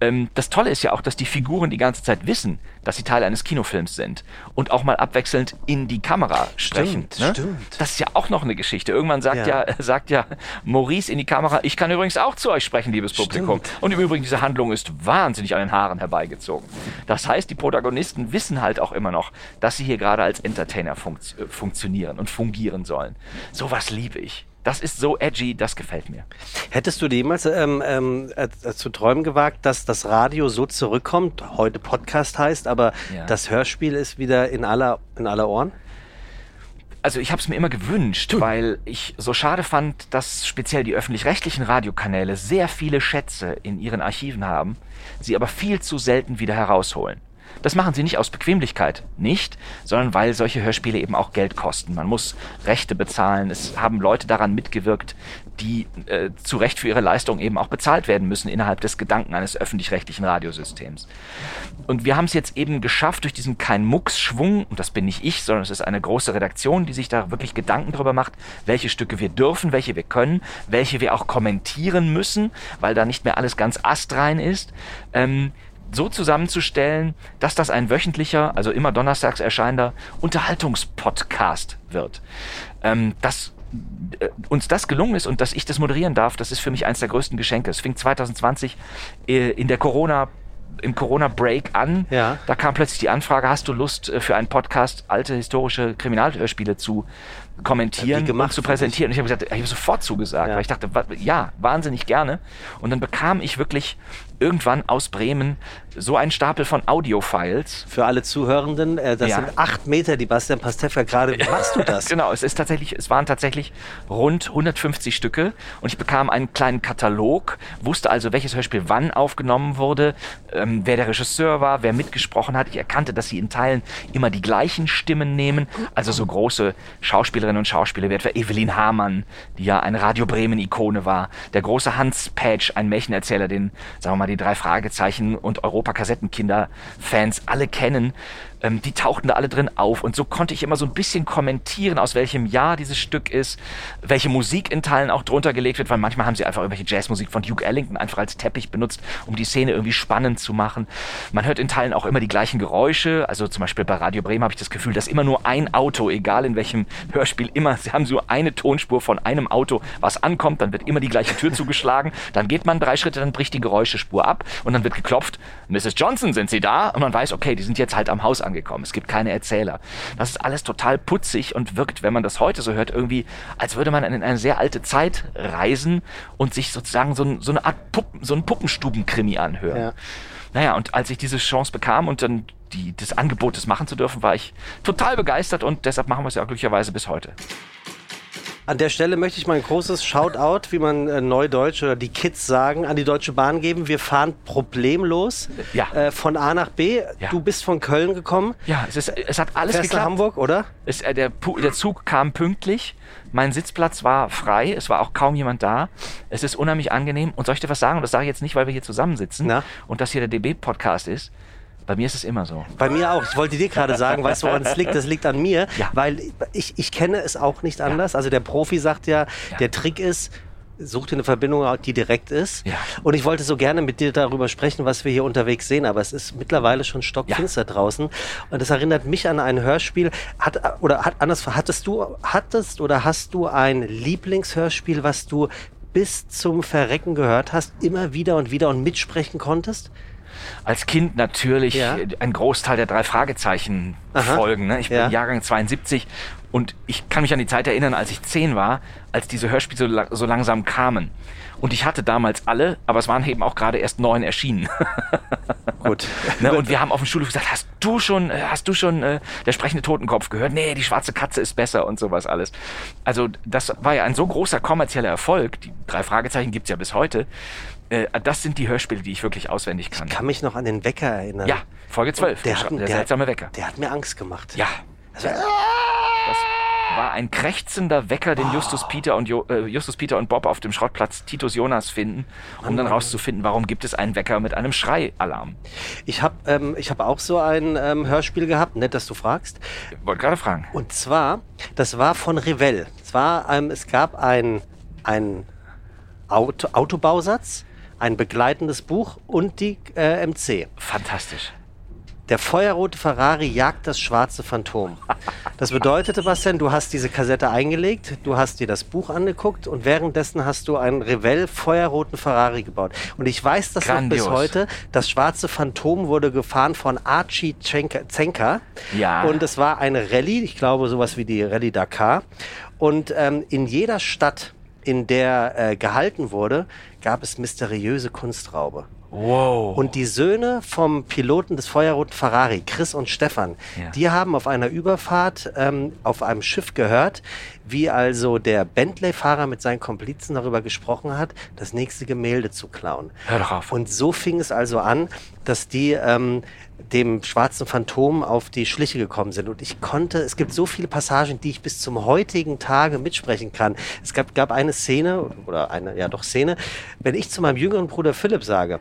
ähm, das Tolle ist ja auch, dass die Figuren die ganze Zeit wissen, dass sie Teil eines Kinofilms sind und auch mal abwechselnd in die Kamera sprechen. Stimmt, ne? stimmt. Das ist ja auch noch eine Geschichte. Irgendwann sagt ja. ja. sagt ja Maurice in die Kamera, ich kann übrigens auch zu euch sprechen, liebes Publikum. Stimmt. Und im Übrigen, diese Handlung ist wahnsinnig an den Haaren herbeigezogen. Das heißt, die Protagonisten wissen halt auch immer noch, dass sie hier gerade als Entertainer funkt äh, funktionieren und fungieren sollen. Sowas liebe ich. Das ist so edgy, das gefällt mir. Hättest du jemals ähm, ähm, äh, zu träumen gewagt, dass das Radio so zurückkommt, heute Podcast heißt, aber ja. das Hörspiel ist wieder in aller, in aller Ohren? Also ich habe es mir immer gewünscht, weil ich so schade fand, dass speziell die öffentlich-rechtlichen Radiokanäle sehr viele Schätze in ihren Archiven haben, sie aber viel zu selten wieder herausholen. Das machen sie nicht aus Bequemlichkeit, nicht, sondern weil solche Hörspiele eben auch Geld kosten. Man muss Rechte bezahlen. Es haben Leute daran mitgewirkt, die äh, zu Recht für ihre Leistung eben auch bezahlt werden müssen innerhalb des Gedanken eines öffentlich-rechtlichen Radiosystems. Und wir haben es jetzt eben geschafft durch diesen kein Mucks-Schwung, und das bin nicht ich, sondern es ist eine große Redaktion, die sich da wirklich Gedanken darüber macht, welche Stücke wir dürfen, welche wir können, welche wir auch kommentieren müssen, weil da nicht mehr alles ganz astrein ist. Ähm, so zusammenzustellen, dass das ein wöchentlicher, also immer donnerstags erscheinender Unterhaltungspodcast wird. Ähm, dass äh, uns das gelungen ist und dass ich das moderieren darf, das ist für mich eines der größten Geschenke. Es fing 2020 äh, in der Corona im Corona-Break an. Ja. Da kam plötzlich die Anfrage, hast du Lust äh, für einen Podcast alte historische Kriminalhörspiele zu kommentieren gemacht, und zu präsentieren. Und ich habe gesagt, ich habe sofort zugesagt, ja. weil ich dachte, ja, wahnsinnig gerne. Und dann bekam ich wirklich irgendwann aus Bremen so einen Stapel von Audio-Files. Für alle Zuhörenden, äh, das ja. sind acht Meter, die Bastian Pastewka gerade. Wie machst du das? genau, es ist tatsächlich, es waren tatsächlich rund 150 Stücke und ich bekam einen kleinen Katalog, wusste also, welches Hörspiel wann aufgenommen wurde, ähm, wer der Regisseur war, wer mitgesprochen hat. Ich erkannte, dass sie in Teilen immer die gleichen Stimmen nehmen, also so große Schauspielerinnen und Schauspieler wie etwa Evelyn Hamann, die ja eine Radio Bremen-Ikone war, der große Hans Patch, ein Märchenerzähler, den, sagen wir mal, die drei Fragezeichen und Europa-Kassettenkinder-Fans alle kennen, ähm, die tauchten da alle drin auf. Und so konnte ich immer so ein bisschen kommentieren, aus welchem Jahr dieses Stück ist, welche Musik in Teilen auch drunter gelegt wird, weil manchmal haben sie einfach irgendwelche Jazzmusik von Duke Ellington einfach als Teppich benutzt, um die Szene irgendwie spannend zu machen. Man hört in Teilen auch immer die gleichen Geräusche. Also zum Beispiel bei Radio Bremen habe ich das Gefühl, dass immer nur ein Auto, egal in welchem Hörspiel, immer, sie haben so eine Tonspur von einem Auto, was ankommt, dann wird immer die gleiche Tür zugeschlagen, dann geht man drei Schritte, dann bricht die Geräuschespur ab und dann wird geklopft, Mrs. Johnson, sind Sie da? Und man weiß, okay, die sind jetzt halt am Haus angekommen. Es gibt keine Erzähler. Das ist alles total putzig und wirkt, wenn man das heute so hört, irgendwie, als würde man in eine sehr alte Zeit reisen und sich sozusagen so, so eine Art Puppen, so einen Puppenstuben-Krimi anhören. Ja. Naja, und als ich diese Chance bekam und dann die, das Angebot, das machen zu dürfen, war ich total begeistert und deshalb machen wir es ja glücklicherweise bis heute. An der Stelle möchte ich mal ein großes Shoutout, wie man äh, Neudeutsch oder die Kids sagen, an die Deutsche Bahn geben. Wir fahren problemlos ja. äh, von A nach B. Ja. Du bist von Köln gekommen. Ja, es, ist, es hat alles Fährst geklappt. nach Hamburg, oder? Es, äh, der, der Zug kam pünktlich. Mein Sitzplatz war frei. Es war auch kaum jemand da. Es ist unheimlich angenehm. Und soll ich dir was sagen? Und das sage ich jetzt nicht, weil wir hier zusammensitzen Na? und das hier der DB-Podcast ist. Bei mir ist es immer so. Bei mir auch. Ich wollte dir gerade sagen, weißt du, woran es liegt? Das liegt an mir, ja. weil ich, ich kenne es auch nicht anders. Ja. Also der Profi sagt ja, ja. der Trick ist, such dir eine Verbindung, die direkt ist. Ja. Und ich wollte so gerne mit dir darüber sprechen, was wir hier unterwegs sehen, aber es ist mittlerweile schon stockfinster ja. draußen. Und das erinnert mich an ein Hörspiel. Hat, oder hat, anders, hattest du, hattest oder hast du ein Lieblingshörspiel, was du bis zum Verrecken gehört hast, immer wieder und wieder und mitsprechen konntest? Als Kind natürlich ja. ein Großteil der drei Fragezeichen Aha. folgen. Ne? Ich bin ja. Jahrgang 72 und ich kann mich an die Zeit erinnern, als ich zehn war, als diese Hörspiele so, so langsam kamen. Und ich hatte damals alle, aber es waren eben auch gerade erst neun erschienen. Gut. ne, und wir haben auf dem Schulhof gesagt, hast du schon, äh, hast du schon äh, der sprechende Totenkopf gehört? Nee, die schwarze Katze ist besser und sowas alles. Also das war ja ein so großer kommerzieller Erfolg. Die drei Fragezeichen gibt's ja bis heute. Äh, das sind die Hörspiele, die ich wirklich auswendig kann. Ich kann mich noch an den Wecker erinnern. Ja, Folge 12. Der, der, der, der seltsame Wecker. Der hat mir Angst gemacht. Ja. Also, das war ein krächzender Wecker, den Justus Peter und jo, äh, Justus Peter und Bob auf dem Schrottplatz Titus Jonas finden, um dann rauszufinden, warum gibt es einen Wecker mit einem Schreialarm. Ich habe ähm, ich hab auch so ein ähm, Hörspiel gehabt, nett, dass du fragst. Ich wollte gerade fragen. Und zwar, das war von Revell. Es, war, ähm, es gab ein, ein Auto, Autobausatz ein begleitendes Buch und die äh, MC. Fantastisch. Der feuerrote Ferrari jagt das schwarze Phantom. Das bedeutete, Bastian, du hast diese Kassette eingelegt, du hast dir das Buch angeguckt und währenddessen hast du einen Revell feuerroten Ferrari gebaut. Und ich weiß das Grandios. noch bis heute. Das schwarze Phantom wurde gefahren von Archie Zenker. Ja. Und es war eine Rallye, ich glaube sowas wie die Rallye Dakar. Und ähm, in jeder Stadt, in der äh, gehalten wurde, gab es mysteriöse Kunstraube. Wow. Und die Söhne vom Piloten des feuerroten Ferrari, Chris und Stefan, ja. die haben auf einer Überfahrt ähm, auf einem Schiff gehört, wie also der Bentley-Fahrer mit seinen Komplizen darüber gesprochen hat, das nächste Gemälde zu klauen. Hör doch auf. Und so fing es also an, dass die ähm, dem schwarzen Phantom auf die Schliche gekommen sind. Und ich konnte, es gibt so viele Passagen, die ich bis zum heutigen Tage mitsprechen kann. Es gab, gab eine Szene, oder eine, ja doch Szene, wenn ich zu meinem jüngeren Bruder Philipp sage,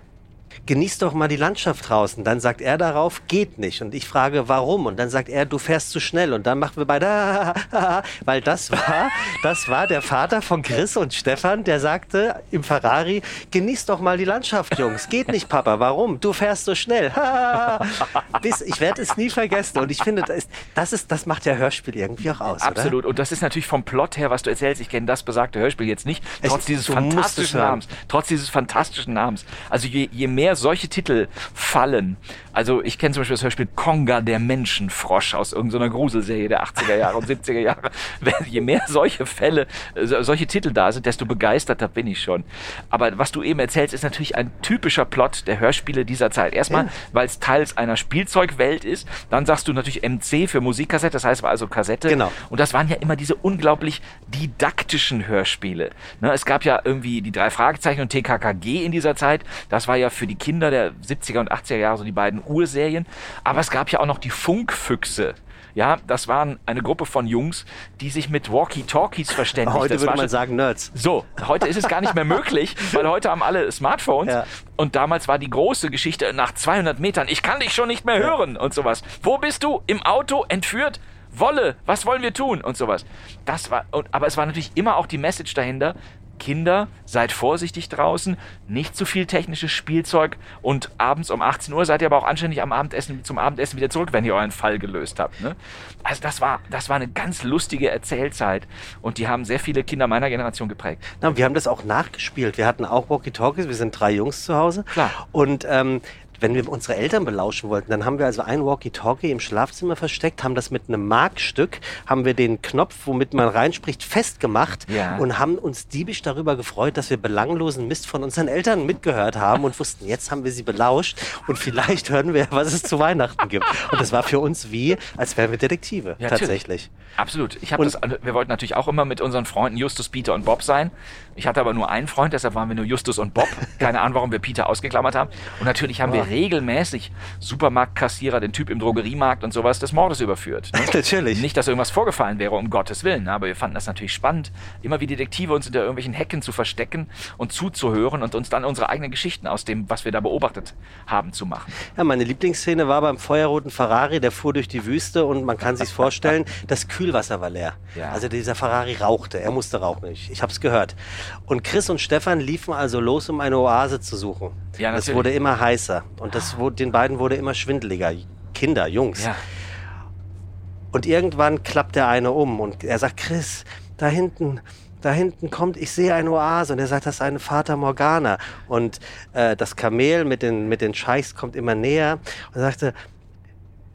genieß doch mal die Landschaft draußen. Dann sagt er darauf, geht nicht. Und ich frage, warum? Und dann sagt er, du fährst zu schnell. Und dann machen wir beide, weil das war, das war der Vater von Chris und Stefan, der sagte im Ferrari, genieß doch mal die Landschaft, Jungs. Geht nicht, Papa. Warum? Du fährst so schnell. Bis, ich werde es nie vergessen. Und ich finde, das, ist, das, ist, das macht ja Hörspiel irgendwie auch aus. Absolut. Oder? Und das ist natürlich vom Plot her, was du erzählst. Ich kenne das besagte Hörspiel jetzt nicht. Trotz es, dieses fantastischen Namens. Trotz dieses fantastischen Namens. Also je, je mehr solche Titel fallen. Also ich kenne zum Beispiel das Hörspiel Konga, der Menschenfrosch aus irgendeiner Gruselserie der 80er Jahre und 70er Jahre. Je mehr solche Fälle, äh, solche Titel da sind, desto begeisterter bin ich schon. Aber was du eben erzählst, ist natürlich ein typischer Plot der Hörspiele dieser Zeit. Erstmal, ja. weil es teils einer Spielzeugwelt ist. Dann sagst du natürlich MC für Musikkassette, das heißt war also Kassette. Genau. Und das waren ja immer diese unglaublich didaktischen Hörspiele. Ne, es gab ja irgendwie die drei Fragezeichen und TKKG in dieser Zeit. Das war ja für die Kinder der 70er und 80er Jahre, so die beiden Urserien. Aber es gab ja auch noch die Funkfüchse. Ja, das waren eine Gruppe von Jungs, die sich mit Walkie-Talkies verständigen. Heute das würde man sagen Nerds. so, heute ist es gar nicht mehr möglich, weil heute haben alle Smartphones. Ja. Und damals war die große Geschichte nach 200 Metern, ich kann dich schon nicht mehr hören und sowas. Wo bist du? Im Auto? Entführt? Wolle? Was wollen wir tun? Und sowas. Das war, aber es war natürlich immer auch die Message dahinter. Kinder, seid vorsichtig draußen, nicht zu viel technisches Spielzeug und abends um 18 Uhr seid ihr aber auch anständig am Abendessen zum Abendessen wieder zurück, wenn ihr euren Fall gelöst habt. Ne? Also das war, das war eine ganz lustige Erzählzeit und die haben sehr viele Kinder meiner Generation geprägt. Na, wir haben das auch nachgespielt. Wir hatten auch Walkie-Talkies. Wir sind drei Jungs zu Hause. Klar. Und ähm, wenn wir unsere Eltern belauschen wollten, dann haben wir also ein Walkie-Talkie im Schlafzimmer versteckt, haben das mit einem Markstück, haben wir den Knopf, womit man reinspricht, festgemacht Ja. und haben uns diebisch darüber gefreut, dass wir belanglosen Mist von unseren Eltern mitgehört haben und wussten, jetzt haben wir sie belauscht und vielleicht hören wir, was es zu Weihnachten gibt. Und das war für uns wie, als wären wir Detektive, Ja, tatsächlich. Absolut. Ich Und- das, wir wollten natürlich auch immer mit unseren Freunden Justus, Peter und Bob sein. Ich hatte aber nur einen Freund, deshalb waren wir nur Justus und Bob. Keine Ahnung, warum wir Peter ausgeklammert haben. Und natürlich haben wir regelmäßig Supermarktkassierer, den Typ im Drogeriemarkt und sowas des Mordes überführt. Ne? Natürlich. Nicht, dass irgendwas vorgefallen wäre, um Gottes Willen. ne? Aber wir fanden das natürlich spannend, immer wie Detektive uns hinter irgendwelchen Hecken zu verstecken und zuzuhören und uns dann unsere eigenen Geschichten aus dem, was wir da beobachtet haben, zu machen. Ja, meine Lieblingsszene war beim feuerroten Ferrari, der fuhr durch die Wüste und man kann sich vorstellen, das Kühlwasser war leer. Ja. Also dieser Ferrari rauchte, er musste rauchen, ich, ich habe es gehört. Und Chris und Stefan liefen also los, um eine Oase zu suchen. Ja, das wurde immer heißer und das wurde, den beiden wurde immer schwindeliger. Kinder, Jungs. Ja. Und irgendwann klappt der eine um und er sagt, Chris, da hinten, da hinten kommt, ich sehe eine Oase. Und er sagt, das ist eine Fata Morgana. Und äh, das Kamel mit den, mit den Scheichs kommt immer näher und er sagte,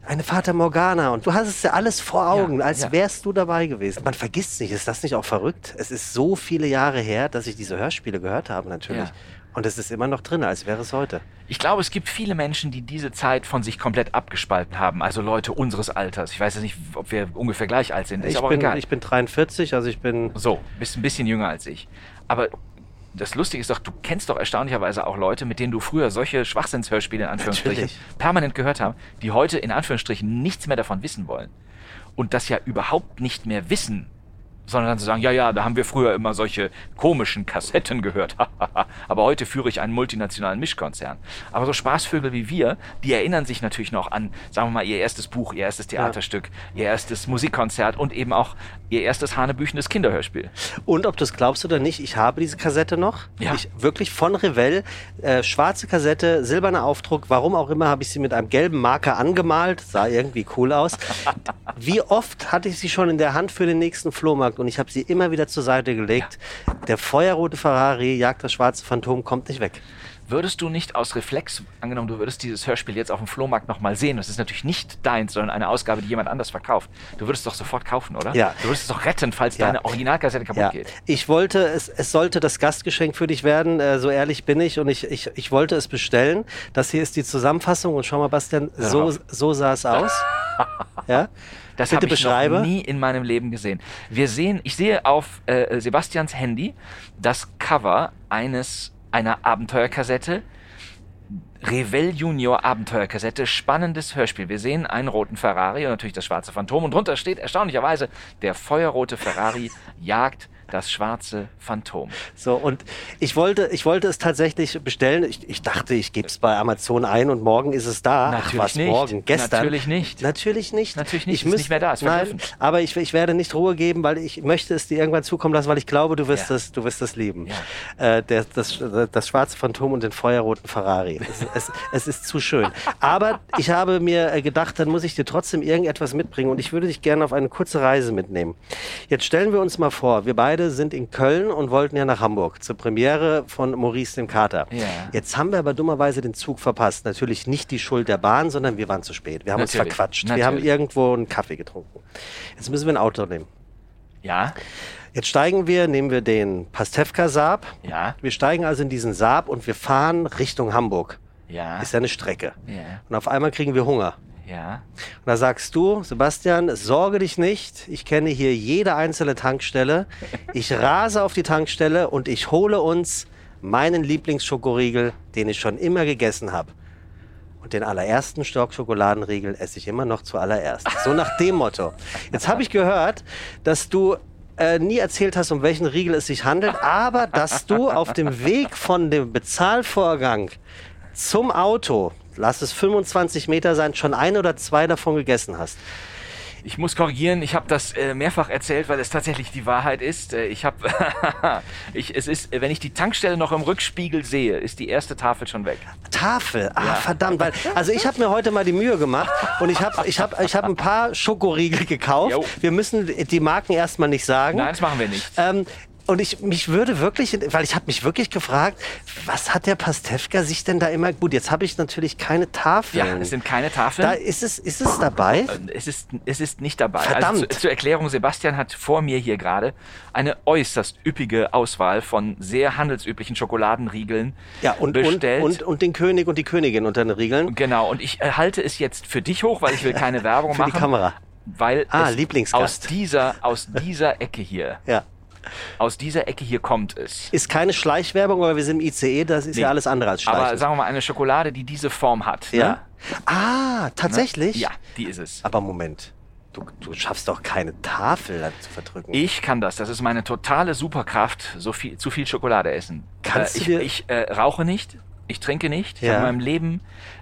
eine Fata Morgana. Und du hast es ja alles vor Augen, Ja, als ja. wärst du dabei gewesen. Man vergisst nicht, ist das nicht auch verrückt? Es ist so viele Jahre her, dass ich diese Hörspiele gehört habe, natürlich. Ja. Und es ist immer noch drin, als wäre es heute. Ich glaube, es gibt viele Menschen, die diese Zeit von sich komplett abgespalten haben. Also Leute unseres Alters. Ich weiß jetzt nicht, ob wir ungefähr gleich alt sind. Ist Ich bin, egal. ich bin 43, also ich bin so, bist ein bisschen jünger als ich. Aber das Lustige ist doch, du kennst doch erstaunlicherweise auch Leute, mit denen du früher solche Schwachsinnshörspiele in Anführungsstrichen Natürlich. permanent gehört haben, die heute in Anführungsstrichen nichts mehr davon wissen wollen. Und das ja überhaupt nicht mehr wissen, sondern dann zu sagen, ja, ja, da haben wir früher immer solche komischen Kassetten gehört. Aber heute führe ich einen multinationalen Mischkonzern. Aber so Spaßvögel wie wir, die erinnern sich natürlich noch an, sagen wir mal, ihr erstes Buch, ihr erstes Theaterstück, ihr erstes Musikkonzert und eben auch ihr erstes hanebüchendes Kinderhörspiel. Und ob du es glaubst oder nicht, ich habe diese Kassette noch. Ja. Ich, wirklich von Revell. Äh, schwarze Kassette, silberner Aufdruck. Warum auch immer habe ich sie mit einem gelben Marker angemalt. Sah irgendwie cool aus. Wie oft hatte ich sie schon in der Hand für den nächsten Flohmarkt und ich habe sie immer wieder zur Seite gelegt. Der feuerrote Ferrari jagt das schwarze Phantom, kommt nicht weg. Würdest du nicht aus Reflex, angenommen, du würdest dieses Hörspiel jetzt auf dem Flohmarkt nochmal sehen, das ist natürlich nicht deins, sondern eine Ausgabe, die jemand anders verkauft. Du würdest es doch sofort kaufen, oder? Ja. Du würdest es doch retten, falls Ja. deine Originalkassette kaputt Ja, geht. ich wollte, es, es sollte das Gastgeschenk für dich werden, äh, so ehrlich bin ich und ich, ich, ich wollte es bestellen. Das hier ist die Zusammenfassung und schau mal, Bastian, so, so sah es aus. ja? Das habe ich beschreibe. noch nie in meinem Leben gesehen. Wir sehen, ich sehe auf äh, Sebastians Handy das Cover eines einer Abenteuerkassette. Revell Junior Abenteuerkassette, spannendes Hörspiel. Wir sehen einen roten Ferrari und natürlich das schwarze Phantom und drunter steht erstaunlicherweise, der feuerrote Ferrari jagt das schwarze Phantom. So, und ich wollte, ich wollte es tatsächlich bestellen. Ich, ich dachte, ich gebe es bei Amazon ein und morgen ist es da. Natürlich Ach, was, nicht. morgen? Gestern? Natürlich nicht. Natürlich nicht. Natürlich nicht. Ich müß- nicht mehr da, ist Nein, aber ich, ich werde nicht Ruhe geben, weil ich möchte es dir irgendwann zukommen lassen, weil ich glaube, du wirst Ja. es, du wirst es lieben. Ja. Äh, der, das, das schwarze Phantom und den feuerroten Ferrari. Es, es, es ist zu schön. Aber ich habe mir äh, gedacht, dann muss ich dir trotzdem irgendetwas mitbringen und ich würde dich gerne auf eine kurze Reise mitnehmen. Jetzt stellen wir uns mal vor, wir beide sind in Köln und wollten ja nach Hamburg zur Premiere von Maurice dem Kater. Ja. Jetzt haben wir aber dummerweise den Zug verpasst. Natürlich nicht die Schuld der Bahn, sondern wir waren zu spät. Wir haben uns Natürlich. verquatscht. Wir Natürlich. haben irgendwo einen Kaffee getrunken. Jetzt müssen wir ein Auto nehmen. Ja, Jetzt steigen wir, nehmen wir den Pastewka Saab. ja, Wir steigen also in diesen Saab und wir fahren Richtung Hamburg. ja, Ist ja eine Strecke. ja, Und auf einmal kriegen wir Hunger. Ja. Und da sagst du, Sebastian, sorge dich nicht. Ich kenne hier jede einzelne Tankstelle. Ich rase auf die Tankstelle und ich hole uns meinen Lieblingsschokoriegel, den ich schon immer gegessen habe. Und den allerersten Stock Schokoladenriegel esse ich immer noch zuallererst. So nach dem Motto. Jetzt habe ich gehört, dass du äh, nie erzählt hast, um welchen Riegel es sich handelt, aber dass du auf dem Weg von dem Bezahlvorgang zum Auto, lass es 25 Meter sein, schon ein oder zwei davon gegessen hast. Ich muss korrigieren, ich habe das äh, mehrfach erzählt, weil es tatsächlich die Wahrheit ist. Äh, ich habe, ich, es ist, wenn ich die Tankstelle noch im Rückspiegel sehe, ist die erste Tafel schon weg. Tafel, ah ja. verdammt, weil also ich habe mir heute mal die Mühe gemacht und ich habe ich habe ich habe ein paar Schokoriegel gekauft. Jo. Wir müssen die Marken erstmal nicht sagen. Nein, das machen wir nicht. Ähm, und ich mich würde wirklich, weil ich habe mich wirklich gefragt, was hat der Pastewka sich denn da immer gut? Jetzt habe ich natürlich keine Tafeln. Ja, es sind keine Tafeln. Da ist es, ist es dabei? Äh, es ist, es ist nicht dabei. Also Verdammt. Also zu, zur Erklärung: Sebastian hat vor mir hier gerade eine äußerst üppige Auswahl von sehr handelsüblichen Schokoladenriegeln ja, und, bestellt. Und, und, und den König und die Königin unter den Riegeln. Genau. Und ich äh, halte es jetzt für dich hoch, weil ich will keine Werbung für machen. Für die Kamera. Weil ah, es aus dieser aus dieser Ecke hier ja aus dieser Ecke hier kommt es. Ist keine Schleichwerbung, weil wir sind im ICE, das ist nee. ja alles andere als Schleichen. Aber sagen wir mal, eine Schokolade, die diese Form hat. Ja. Ne? Ah, tatsächlich? Ne? Ja, die ist es. Aber Moment. Du, du, schaffst doch keine Tafel zu verdrücken. Ich kann das. Das ist meine totale Superkraft. So viel, zu viel Schokolade essen. Kannst äh, ich, du dir ich äh, rauche nicht. Ich trinke nicht. Ich Ja. habe in meinem Leben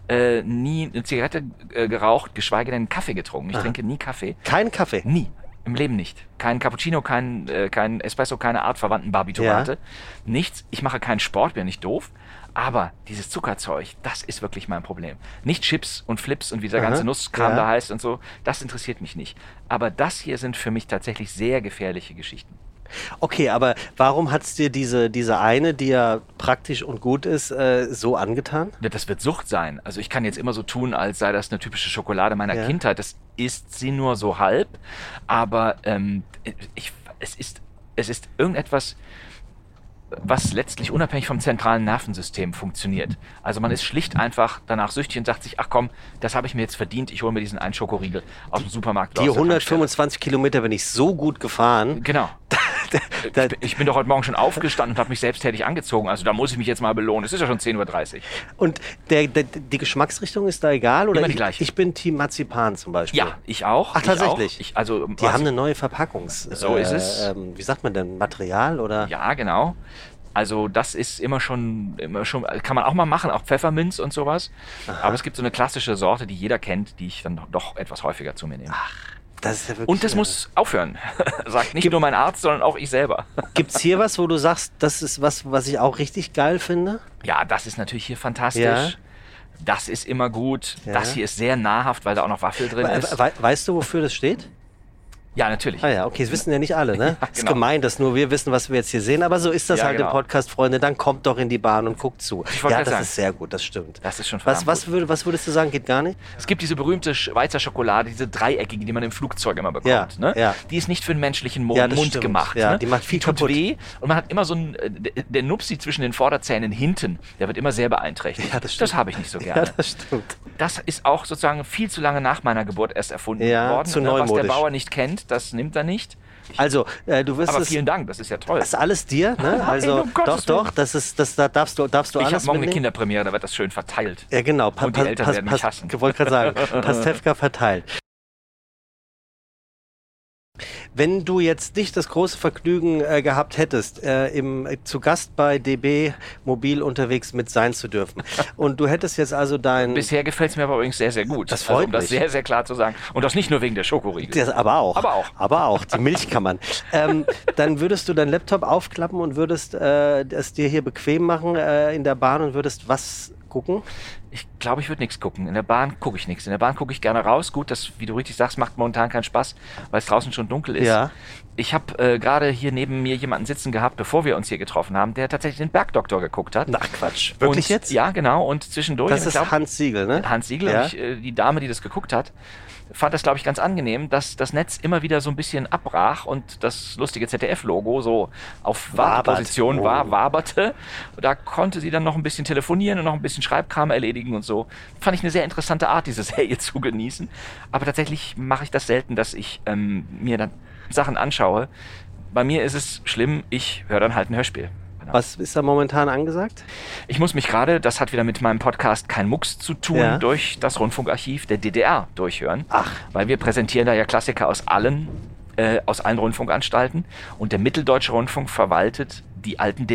äh, nie eine Zigarette äh, geraucht, geschweige denn Kaffee getrunken. Ich Aha. trinke nie Kaffee. keinen Kaffee? Nie. Im Leben nicht. Kein Cappuccino, kein, äh, kein Espresso, keine artverwandten Barbiturate. Nichts. Ich mache keinen Sport, bin nicht doof. Aber dieses Zuckerzeug, das ist wirklich mein Problem. Nicht Chips und Flips und wie dieser Aha, ganze Nusskram ja. da heißt und so, das interessiert mich nicht. Aber das hier sind für mich tatsächlich sehr gefährliche Geschichten. Okay, aber warum hat's dir diese, diese eine, die ja praktisch und gut ist, äh, so angetan? Ja, Das wird Sucht sein. Also ich kann jetzt immer so tun, als sei das eine typische Schokolade meiner Ja. Kindheit. Das ist sie nur so halb. Aber ähm, ich, es, ist, es ist irgendetwas, was letztlich unabhängig vom zentralen Nervensystem funktioniert. Also man ist schlicht einfach danach süchtig und sagt sich, ach komm, das habe ich mir jetzt verdient, ich hole mir diesen einen Schokoriegel aus dem Supermarkt. Die aus der Tankstelle. 125 Kilometer bin ich so gut gefahren. Genau. Da, Ich bin- Ich bin doch heute Morgen schon aufgestanden und habe mich selbsttätig angezogen. Also da muss ich mich jetzt mal belohnen. Es ist ja schon 10.30 Uhr. und der, der, die Geschmacksrichtung ist da egal? Oder Immer die ich, gleiche. ich bin Team Marzipan zum Beispiel. Ja, ich auch. Ach, ich tatsächlich? Auch. Ich, also, Die haben eine neue Verpackungs... So ist es. Ähm, wie sagt man denn? Material oder? Ja, genau. Also das ist immer schon, immer schon, kann man auch mal machen, auch Pfefferminz und sowas. Aber es gibt so eine klassische Sorte, die jeder kennt, die ich dann doch etwas häufiger zu mir nehme. Das ja und das muss aufhören. Sagt nicht Gibt- nur mein Arzt, sondern auch ich selber. Gibt's hier was, wo du sagst, das ist was, was ich auch richtig geil finde? Ja, das ist natürlich hier fantastisch. Ja. Das ist immer gut. Ja. Das hier ist sehr nahrhaft, weil da auch noch Waffel drin We ist. we weißt du, wofür das steht? Ja, natürlich. Ah ja, okay, das wissen ja nicht alle, ne? Ja, Ist genau. gemein, dass nur wir wissen, was wir jetzt hier sehen, aber so ist das Ja, halt im genau. Podcast, Freunde. Dann kommt doch in die Bahn und guckt zu. Ja, das sagen. ist sehr gut, das stimmt. Das ist schon Was, was, würd, was würdest du sagen, geht gar nicht? Es gibt diese berühmte Schweizer Schokolade, diese dreieckige, die man im Flugzeug immer bekommt. Ja, ne? ja. Die ist nicht für den menschlichen Mo Ja, das Mund stimmt. gemacht. Ja, ne? die macht viel tut kaputt. weh und man hat immer so einen, äh, der- Nupsi zwischen den Vorderzähnen hinten, der wird immer sehr beeinträchtigt. Ja, das stimmt. habe ich nicht so gerne. Ja, das stimmt. Das ist auch sozusagen viel zu lange nach meiner Geburt erst erfunden Ja, worden. zu ne? Was der. Bauer nicht kennt, das nimmt er nicht. Also, äh, du wirst Aber es. vielen Dank, das ist ja toll. Das ist alles dir, ne? Also, Gottes doch, doch, das ist, das, da darfst du, darfst du Ich alles habe morgen eine. Kinderpremiere, da wird das schön verteilt. Ja, genau. Pa Und die Eltern werden mich hassen. Ich wollte gerade sagen, Pastewka verteilt. Wenn du jetzt nicht das große Vergnügen äh, gehabt hättest, äh, im, äh, zu Gast bei DB Mobil unterwegs mit sein zu dürfen und du hättest jetzt also dein... Bisher gefällt es mir aber übrigens sehr, sehr gut. Das also, freut um das mich. sehr, sehr klar zu sagen. Und das nicht nur wegen der Schokoriegel. Das, aber auch. Aber auch. Aber auch. Die Milchkammern. ähm, dann würdest du deinen Laptop aufklappen und würdest äh, es dir hier bequem machen äh, in der Bahn und würdest was gucken? Ich glaube, ich würde nichts gucken. In der Bahn gucke ich nichts. In der Bahn gucke ich gerne raus. Gut, das, wie du richtig sagst, macht momentan keinen Spaß, weil es draußen schon dunkel ist. Ja. Ich habe äh, gerade hier neben mir jemanden sitzen gehabt, bevor wir uns hier getroffen haben, der tatsächlich den Bergdoktor geguckt hat. Na Quatsch. Wirklich und, jetzt? Ja, genau. Und zwischendurch. Das ist glaub, Hans Siegel, ne? Hans Siegel, Ja. und ich, äh, die Dame, die das geguckt hat, fand das, glaube ich, ganz angenehm, dass das Netz immer wieder so ein bisschen abbrach und das lustige ZDF-Logo so auf. Warteposition Oh. war, waberte. Da konnte sie dann noch ein bisschen telefonieren und noch ein bisschen Schreibkram erledigen und so. Fand ich eine sehr interessante Art, diese Serie zu genießen. Aber tatsächlich mache ich das selten, dass ich ähm, mir dann Sachen anschaue. Bei mir ist es schlimm, ich höre dann halt ein Hörspiel. Genau. Was ist da momentan angesagt? Ich muss mich gerade, das hat wieder mit meinem Podcast Kein Mucks zu tun, Ja. durch das Rundfunkarchiv der DDR durchhören. Ach. Weil wir präsentieren da ja Klassiker aus allen, äh, aus allen Rundfunkanstalten. Und der Mitteldeutsche Rundfunk verwaltet die alten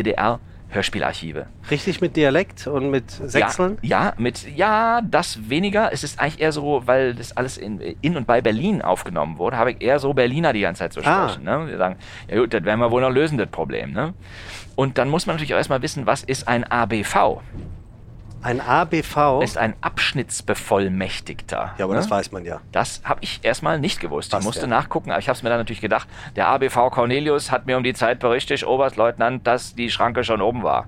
DDR-Hörspielarchive. Richtig mit Dialekt und mit Sechseln? Ja, ja, mit, ja, das weniger. Es ist eigentlich eher so, weil das alles in, in und bei Berlin aufgenommen wurde, habe ich eher so Berliner die ganze Zeit zu Ah. sprechen. Ne? Wir sagen, ja gut, das werden wir wohl noch lösen, das Problem. Ne? Und dann muss man natürlich auch erstmal wissen, was ist ein ABV? Ein ABV? Ist ein Abschnittsbevollmächtigter. ja, aber ne? das weiß man ja. Das habe ich erstmal nicht gewusst. Was ich musste denn? nachgucken, aber ich habe es mir dann natürlich gedacht. Der ABV Cornelius hat mir um die Zeit berichtet, Oberstleutnant, dass die Schranke schon oben war.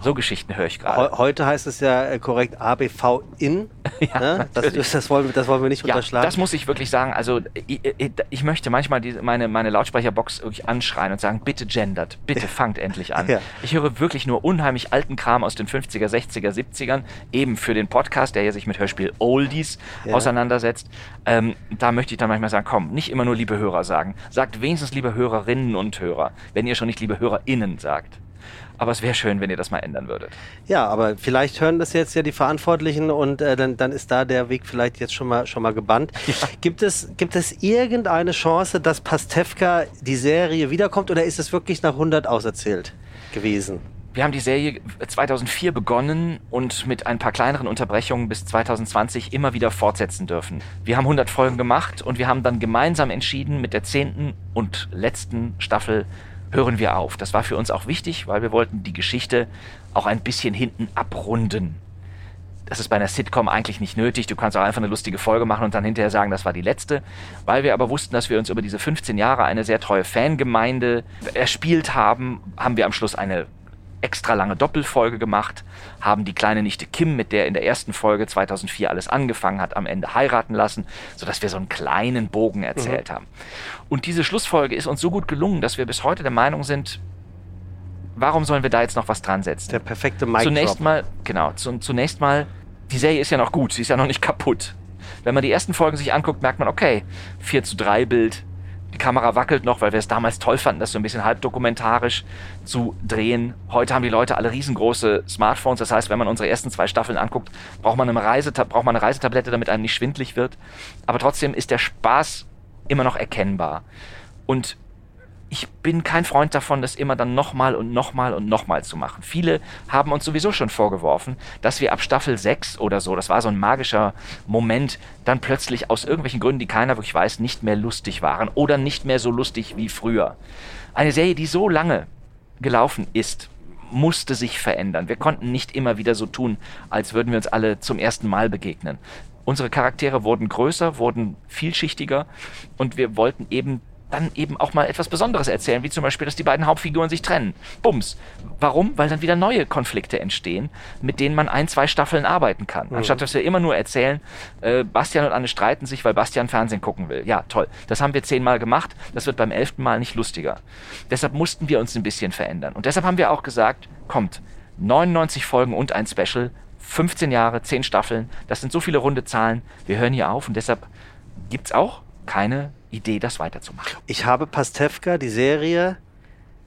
So Geschichten höre ich gerade. Heu- Heute heißt es ja äh, korrekt ABV in. ne? das, das, wollen, wir- das wollen wir nicht Ja, unterschlagen. das muss ich wirklich sagen. Also ich, ich, möchte manchmal diese, meine, meine Lautsprecherbox wirklich anschreien und sagen, bitte gendert, bitte fangt endlich an. Ja. Ich höre wirklich nur unheimlich alten Kram aus den 50er, 60er, 70ern, eben für den Podcast, der ja sich mit Hörspiel Oldies Ja. auseinandersetzt. Ähm, da möchte ich dann manchmal sagen, komm, nicht immer nur liebe Hörer sagen. Sagt wenigstens liebe Hörerinnen und Hörer, wenn ihr schon nicht liebe HörerInnen sagt. Aber es wäre schön, wenn ihr das mal ändern würdet. Ja, aber vielleicht hören das jetzt ja die Verantwortlichen und äh, dann, dann ist da der Weg vielleicht jetzt schon mal, schon mal gebannt. Gibt, es, gibt es irgendeine Chance, dass Pastewka die Serie wiederkommt oder ist es wirklich nach 100 auserzählt gewesen? Wir haben die Serie 2004 begonnen und mit ein paar kleineren Unterbrechungen bis 2020 immer wieder fortsetzen dürfen. Wir haben 100 Folgen gemacht und wir haben dann gemeinsam entschieden, mit der zehnten und letzten Staffel hören wir auf. Das war für uns auch wichtig, weil wir wollten die Geschichte auch ein bisschen hinten abrunden. Das ist bei einer Sitcom eigentlich nicht nötig. Du kannst auch einfach eine lustige Folge machen und dann hinterher sagen, das war die letzte. Weil wir aber wussten, dass wir uns über diese 15 Jahre eine sehr treue Fangemeinde erspielt haben, haben wir am Schluss eine extra lange Doppelfolge gemacht, haben die kleine Nichte Kim, mit der in der ersten Folge 2004 alles angefangen hat, am Ende heiraten lassen, sodass wir so einen kleinen Bogen erzählt haben. Und diese Schlussfolge ist uns so gut gelungen, dass wir bis heute der Meinung sind, warum sollen wir da jetzt noch was dran setzen? Der perfekte Mic zunächst mal, genau, zu, zunächst mal, die Serie ist ja noch gut, sie ist ja noch nicht kaputt. Wenn man die ersten Folgen sich anguckt, merkt man, okay, 4 zu 3 Bild, die Kamera wackelt noch, weil wir es damals toll fanden, das so ein bisschen halbdokumentarisch zu drehen. Heute haben die Leute alle riesengroße Smartphones, das heißt, wenn man unsere ersten zwei Staffeln anguckt, braucht man eine, Reiseta braucht man eine Reisetablette, damit einem nicht schwindlig wird. Aber trotzdem ist der Spaß immer noch erkennbar. Und ich bin kein Freund davon, das immer dann nochmal und nochmal und nochmal zu machen. Viele haben uns sowieso schon vorgeworfen, dass wir ab Staffel 6 oder so, das war so ein magischer Moment, dann plötzlich aus irgendwelchen Gründen, die keiner wirklich weiß, nicht mehr lustig waren oder nicht mehr so lustig wie früher. Eine Serie, die so lange gelaufen ist, musste sich verändern. Wir konnten nicht immer wieder so tun, als würden wir uns alle zum ersten Mal begegnen. Unsere Charaktere wurden größer, wurden vielschichtiger und wir wollten eben dann eben auch mal etwas Besonderes erzählen, wie zum Beispiel, dass die beiden Hauptfiguren sich trennen. Bums. Warum? Weil dann wieder neue Konflikte entstehen, mit denen man ein, zwei Staffeln arbeiten kann. Anstatt dass wir immer nur erzählen, äh, Bastian und Anne streiten sich, weil Bastian Fernsehen gucken will. Ja, toll. Das haben wir zehnmal gemacht. Das wird beim elften Mal nicht lustiger. Deshalb mussten wir uns ein bisschen verändern. Und deshalb haben wir auch gesagt, kommt, 99 Folgen und ein Special, 15 Jahre, 10 Staffeln, das sind so viele runde Zahlen. Wir hören hier auf und deshalb gibt's auch keine Idee, das weiterzumachen. Ich habe Pastewka, die Serie,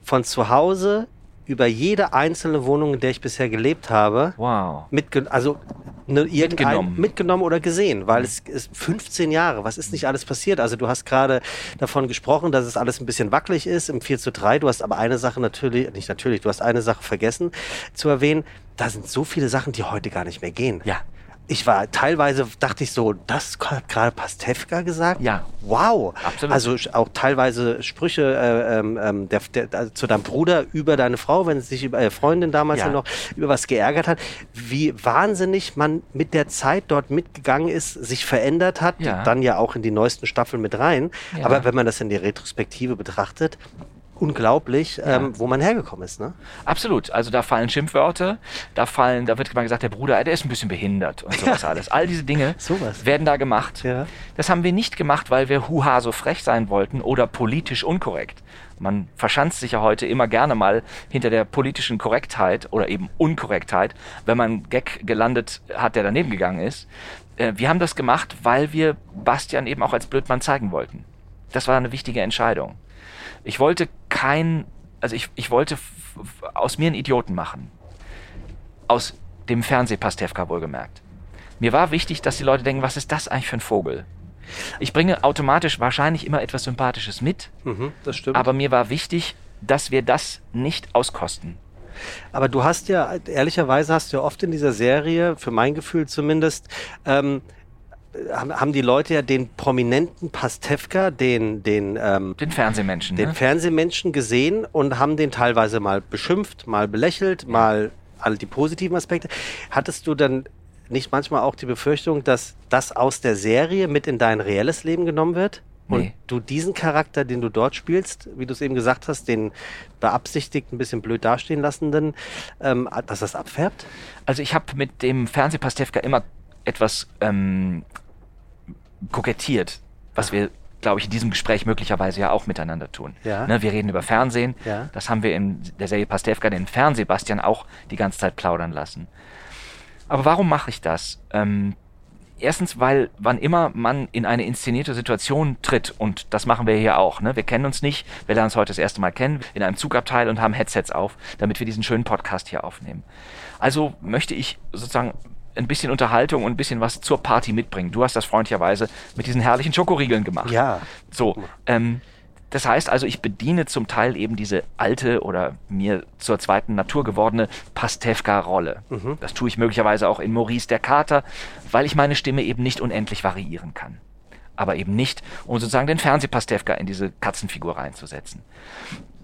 von zu Hause über jede einzelne Wohnung, in der ich bisher gelebt habe, Wow. mitge also ne, Mitgenommen. mitgenommen oder gesehen, weil es ist 15 Jahre, was ist nicht alles passiert? Also du hast gerade davon gesprochen, dass es alles ein bisschen wackelig ist im 4 zu 3, du hast aber eine Sache natürlich, nicht natürlich, du hast eine Sache vergessen zu erwähnen, da sind so viele Sachen, die heute gar nicht mehr gehen. Ja. Ich war teilweise, dachte ich so, das hat gerade Pastewka gesagt? Ja. Wow. Absolut. Also auch teilweise Sprüche äh, ähm, ähm, der, der, also zu deinem Bruder über deine Frau, wenn sie sich über äh, Freundin damals ja. noch über was geärgert hat. Wie wahnsinnig man mit der Zeit dort mitgegangen ist, sich verändert hat, Ja. dann ja auch in die neuesten Staffeln mit rein. Ja. Aber wenn man das in die Retrospektive betrachtet, unglaublich, ähm, wo man hergekommen ist. Ne? Absolut. Also da fallen Schimpfwörter, da fallen, da wird mal gesagt, der Bruder, der ist ein bisschen behindert und sowas alles. All diese Dinge Sowas. werden da gemacht. Ja. Das haben wir nicht gemacht, weil wir huha so frech sein wollten oder politisch unkorrekt. Man verschanzt sich ja heute immer gerne mal hinter der politischen Korrektheit oder eben Unkorrektheit, wenn man einen Gag gelandet hat, der daneben gegangen ist. Äh, Wir haben das gemacht, weil wir Bastian eben auch als Blödmann zeigen wollten. Das war eine wichtige Entscheidung. Ich wollte kein also ich, ich wollte aus mir einen Idioten machen. Aus dem Fernsehpastewka wohlgemerkt. Mir war wichtig, dass die Leute denken, was ist das eigentlich für ein Vogel? Ich bringe automatisch wahrscheinlich immer etwas Sympathisches mit. Mhm, das stimmt. Aber mir war wichtig, dass wir das nicht auskosten. Aber du hast ja, ehrlicherweise hast du ja oft in dieser Serie, für mein Gefühl zumindest, ähm, haben die Leute ja den prominenten Pastewka, den, den, ähm, den Fernsehmenschen, den ne? Fernsehmenschen gesehen und haben den teilweise mal beschimpft, mal belächelt, ja. mal all die positiven Aspekte. Hattest du dann nicht manchmal auch die Befürchtung, dass das aus der Serie mit in dein reelles Leben genommen wird? Und nee. du diesen Charakter, den du dort spielst, wie du es eben gesagt hast, den beabsichtigt ein bisschen blöd dastehen lassenden, ähm, dass das abfärbt? Also ich habe mit dem Fernsehpastewka immer etwas ähm, kokettiert, was wir, glaube ich, in diesem Gespräch möglicherweise ja auch miteinander tun. Ja. Ne, wir reden über Fernsehen. Ja. Das haben wir in der Serie Pastewka, den Fernsehbastian, auch die ganze Zeit plaudern lassen. Aber warum mache ich das? Ähm, erstens, weil wann immer man in eine inszenierte Situation tritt, und das machen wir hier auch, ne? wir kennen uns nicht, wir lernen uns heute das erste Mal kennen, in einem Zugabteil und haben Headsets auf, damit wir diesen schönen Podcast hier aufnehmen. Also möchte ich sozusagen ein bisschen Unterhaltung und ein bisschen was zur Party mitbringen. Du hast das freundlicherweise mit diesen herrlichen Schokoriegeln gemacht. Ja. So, ähm, das heißt also, ich bediene zum Teil eben diese alte oder mir zur zweiten Natur gewordene Pastewka-Rolle. Mhm. Das tue ich möglicherweise auch in Maurice der Kater, weil ich meine Stimme eben nicht unendlich variieren kann. Aber eben nicht, um sozusagen den Fernsehpastewka in diese Katzenfigur reinzusetzen.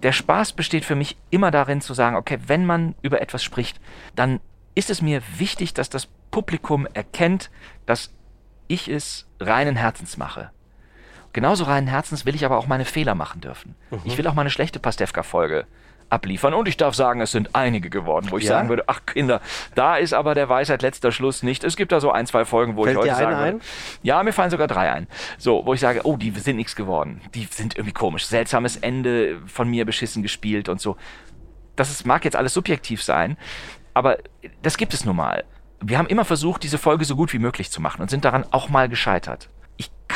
Der Spaß besteht für mich immer darin zu sagen, okay, wenn man über etwas spricht, dann ist es mir wichtig, dass das Publikum erkennt, dass ich es reinen Herzens mache. Genauso reinen Herzens will ich aber auch meine Fehler machen dürfen. Mhm. Ich will auch meine schlechte Pastewka-Folge abliefern. Und ich darf sagen, es sind einige geworden, wo ich ja? sagen würde, ach Kinder, da ist aber der Weisheit letzter Schluss nicht. Es gibt da so ein, zwei Folgen, wo Fällt ich heute sagen eine würde, ja, mir fallen sogar drei ein. So, wo ich sage, oh, die sind nichts geworden. Die sind irgendwie komisch. Seltsames Ende von mir beschissen gespielt und so. Das ist, mag jetzt alles subjektiv sein, aber das gibt es nun mal. Wir haben immer versucht, diese Folge so gut wie möglich zu machen und sind daran auch mal gescheitert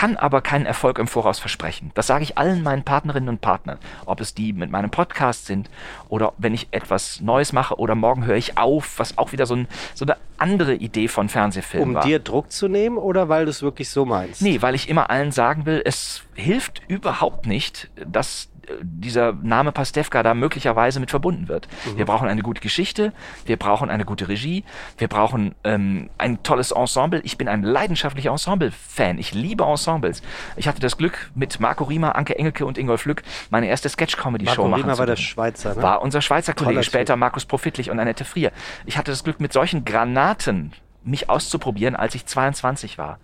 kann aber keinen Erfolg im Voraus versprechen. Das sage ich allen meinen Partnerinnen und Partnern, ob es die mit meinem Podcast sind oder wenn ich etwas Neues mache oder morgen höre ich auf, was auch wieder so, ein, so eine andere Idee von Fernsehfilmen um war. Um dir Druck zu nehmen oder weil du es wirklich so meinst? Nee, weil ich immer allen sagen will, es hilft überhaupt nicht, dass dieser Name Pastewka da möglicherweise mit verbunden wird. Mhm. Wir brauchen eine gute Geschichte, wir brauchen eine gute Regie, wir brauchen ähm, ein tolles Ensemble. Ich bin ein leidenschaftlicher Ensemble-Fan. Ich liebe Ensembles. Ich hatte das Glück, mit Marco Riemer, Anke Engelke und Ingolf Lück meine erste Sketch-Comedy-Show machen Riemer zu war der Schweizer, ne? War unser Schweizer Kollege, später Markus Profitlich und Annette Frier. Ich hatte das Glück, mit solchen Granaten mich auszuprobieren, als ich 22 war.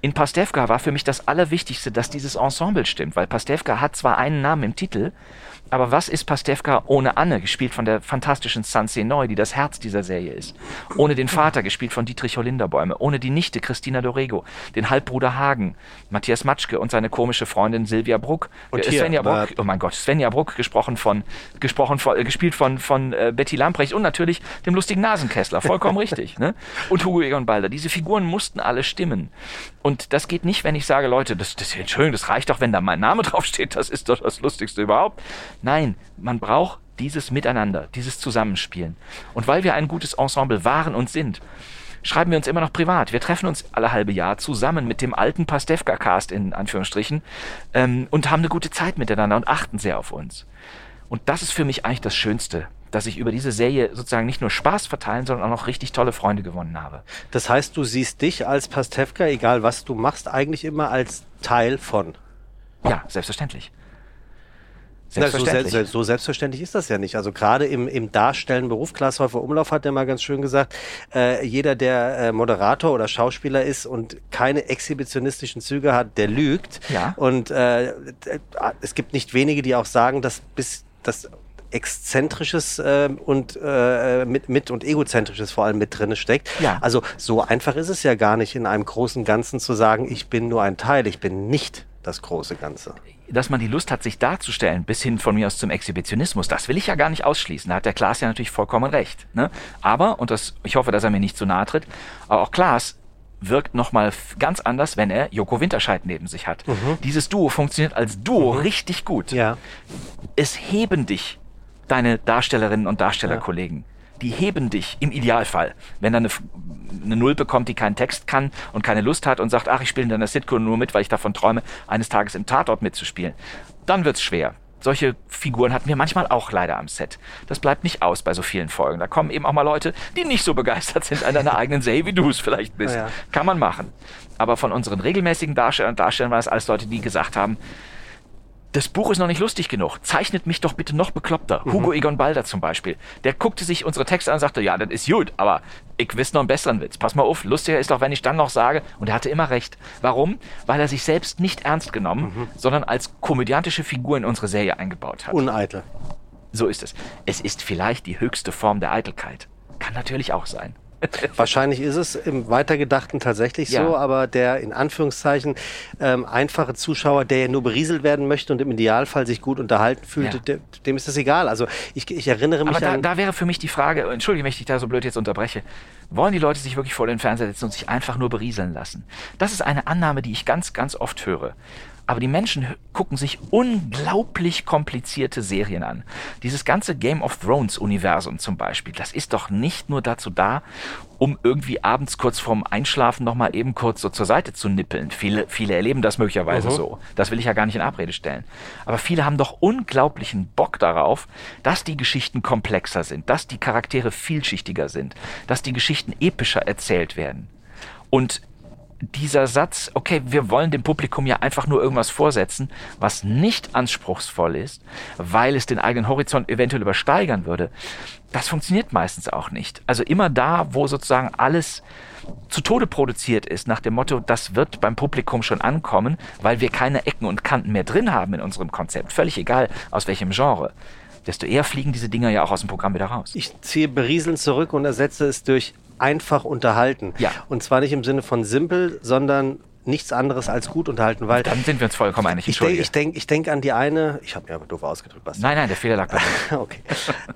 In Pastewka war für mich das Allerwichtigste, dass dieses Ensemble stimmt, weil Pastewka hat zwar einen Namen im Titel, aber was ist Pastewka ohne Anne, gespielt von der fantastischen Sanse Neu, die das Herz dieser Serie ist? Ohne den Vater, gespielt von Dietrich Holinderbäume. Ohne die Nichte, Christina Dorego. Den Halbbruder Hagen, Matthias Matschke und seine komische Freundin Silvia Bruck. Und äh, hier, Svenja Bruck, oh mein Gott, Svenja Bruck, gesprochen von, gesprochen von, äh, gespielt von, von äh, Betty Lamprecht und natürlich dem lustigen Nasenkessler. Vollkommen richtig. Ne? Und Hugo Egon Balder. Diese Figuren mussten alle stimmen. Und das geht nicht, wenn ich sage, Leute, das, das, Entschuldigung, das reicht doch, wenn da mein Name draufsteht. Das ist doch das Lustigste überhaupt. Nein, man braucht dieses Miteinander, dieses Zusammenspielen. Und weil wir ein gutes Ensemble waren und sind, schreiben wir uns immer noch privat. Wir treffen uns alle halbe Jahr zusammen mit dem alten Pastewka-Cast in Anführungsstrichen ähm, und haben eine gute Zeit miteinander und achten sehr auf uns. Und das ist für mich eigentlich das Schönste, dass ich über diese Serie sozusagen nicht nur Spaß verteilen, sondern auch noch richtig tolle Freunde gewonnen habe. Das heißt, du siehst dich als Pastewka, egal was du machst, eigentlich immer als Teil von. Ja, selbstverständlich. Selbstverständlich. Na, so, so, selbstverständlich ist das ja nicht. Also gerade im, im Darstellen Beruf, Klaas Häufer Umlauf hat ja mal ganz schön gesagt, äh, jeder, der äh, Moderator oder Schauspieler ist und keine exhibitionistischen Züge hat, der lügt. Ja. Und äh, es gibt nicht wenige, die auch sagen, dass bis das Exzentrisches äh, und äh, mit, mit und Egozentrisches vor allem mit drin steckt. Ja. Also so einfach ist es ja gar nicht, in einem großen Ganzen zu sagen, ich bin nur ein Teil, ich bin nicht das große Ganze. Dass man die Lust hat, sich darzustellen, bis hin von mir aus zum Exhibitionismus, das will ich ja gar nicht ausschließen. Da hat der Klaas ja natürlich vollkommen recht. Ne? Aber, und das, ich hoffe, dass er mir nicht zu nahe tritt, aber auch Klaas wirkt nochmal ganz anders, wenn er Joko Winterscheid neben sich hat. Mhm. Dieses Duo funktioniert als Duo mhm. richtig gut. Ja. Es heben dich deine Darstellerinnen und Darstellerkollegen. Die heben dich im Idealfall, wenn er eine, eine Null bekommt, die keinen Text kann und keine Lust hat und sagt, ach, ich spiele in deiner Sitcom nur mit, weil ich davon träume, eines Tages im Tatort mitzuspielen. Dann wird's schwer. Solche Figuren hatten wir manchmal auch leider am Set. Das bleibt nicht aus bei so vielen Folgen. Da kommen eben auch mal Leute, die nicht so begeistert sind an deiner eigenen Serie, wie du es vielleicht bist. Ja, ja. Kann man machen. Aber von unseren regelmäßigen Darstellern und Darstellern waren es alles Leute, die gesagt haben, das Buch ist noch nicht lustig genug. Zeichnet mich doch bitte noch bekloppter. Hugo Egon Balder zum Beispiel. Der guckte sich unsere Texte an und sagte, ja, das ist gut, aber ich wüsste noch einen besseren Witz. Pass mal auf, lustiger ist doch, wenn ich dann noch sage, und er hatte immer recht. Warum? Weil er sich selbst nicht ernst genommen, sondern als komödiantische Figur in unsere Serie eingebaut hat. Uneitel. so ist es. Es ist vielleicht die höchste Form der Eitelkeit. Kann natürlich auch sein. Wahrscheinlich ist es im Weitergedachten tatsächlich Ja. so, aber der in Anführungszeichen ähm, einfache Zuschauer, der ja nur berieselt werden möchte und im Idealfall sich gut unterhalten fühlt, Ja. der, dem ist das egal. Also ich, ich erinnere mich Aber da, an. da wäre für mich die Frage, entschuldige, wenn ich dich da so blöd jetzt unterbreche, wollen die Leute sich wirklich vor den Fernseher setzen und sich einfach nur berieseln lassen? Das ist eine Annahme, die ich ganz, ganz oft höre. Aber die Menschen gucken sich unglaublich komplizierte Serien an. Dieses ganze Game of Thrones Universum zum Beispiel, das ist doch nicht nur dazu da, um irgendwie abends kurz vorm Einschlafen nochmal eben kurz so zur Seite zu nippeln. Viele, viele erleben das möglicherweise so. Das will ich ja gar nicht in Abrede stellen. Aber viele haben doch unglaublichen Bock darauf, dass die Geschichten komplexer sind, dass die Charaktere vielschichtiger sind, dass die Geschichten epischer erzählt werden. Und dieser Satz, okay, wir wollen dem Publikum ja einfach nur irgendwas vorsetzen, was nicht anspruchsvoll ist, weil es den eigenen Horizont eventuell übersteigern würde, das funktioniert meistens auch nicht. Also immer da, wo sozusagen alles zu Tode produziert ist, nach dem Motto, das wird beim Publikum schon ankommen, weil wir keine Ecken und Kanten mehr drin haben in unserem Konzept, völlig egal aus welchem Genre, desto eher fliegen diese Dinger ja auch aus dem Programm wieder raus. Ich ziehe berieseln zurück und ersetze es durch einfach unterhalten. Ja. Und zwar nicht im Sinne von simpel, sondern nichts anderes als gut unterhalten, weil Dann sind wir uns vollkommen einig. ich denke ich denk, ich denk an die eine, ich habe mir aber doof ausgedrückt, Basti. Nein, nein, der Fehler lag bei mir. Okay.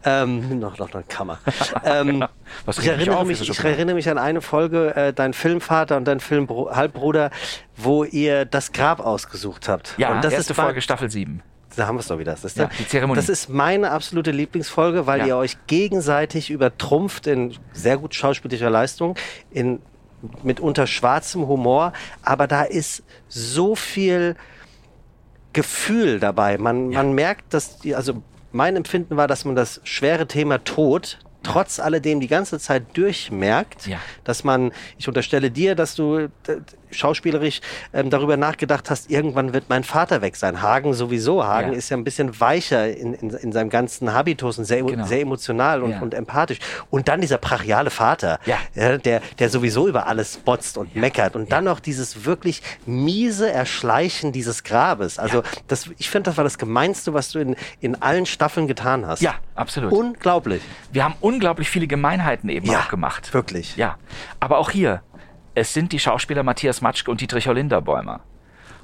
ähm, noch, noch eine Kammer. ähm, Was ich, erinnere auf, mich, ich erinnere mich an eine Folge, äh, dein Filmvater und dein Filmhalbbruder, wo ihr das Grab ausgesucht habt. Ja, und das erste ist Folge Staffel 7. Da haben wir es doch wieder. Das ist, Ja, die Zeremonie. das ist meine absolute Lieblingsfolge, weil Ja. ihr euch gegenseitig übertrumpft in sehr gut schauspielerischer Leistung, in mitunter schwarzem Humor, aber da ist so viel Gefühl dabei. Man, Ja. man merkt, dass die, also mein Empfinden war, dass man das schwere Thema Tod trotz alledem die ganze Zeit durchmerkt, Ja. dass man, ich unterstelle dir, dass du schauspielerisch ähm, darüber nachgedacht hast, irgendwann wird mein Vater weg sein. Hagen sowieso. Hagen Ja. ist ja ein bisschen weicher in, in, in seinem ganzen Habitus und sehr, Genau. sehr emotional und, Ja. und empathisch. Und dann dieser brachiale Vater, Ja. der, der sowieso über alles botzt und meckert. Und dann noch dieses wirklich miese Erschleichen dieses Grabes. Also das, ich finde, das war das Gemeinste, was du in, in allen Staffeln getan hast. Ja, absolut. Unglaublich. wir haben unglaublich viele Gemeinheiten eben Ja, auch gemacht. wirklich. Ja, aber auch hier, es sind die Schauspieler Matthias Matschke und Dietrich Hollinderbäumer.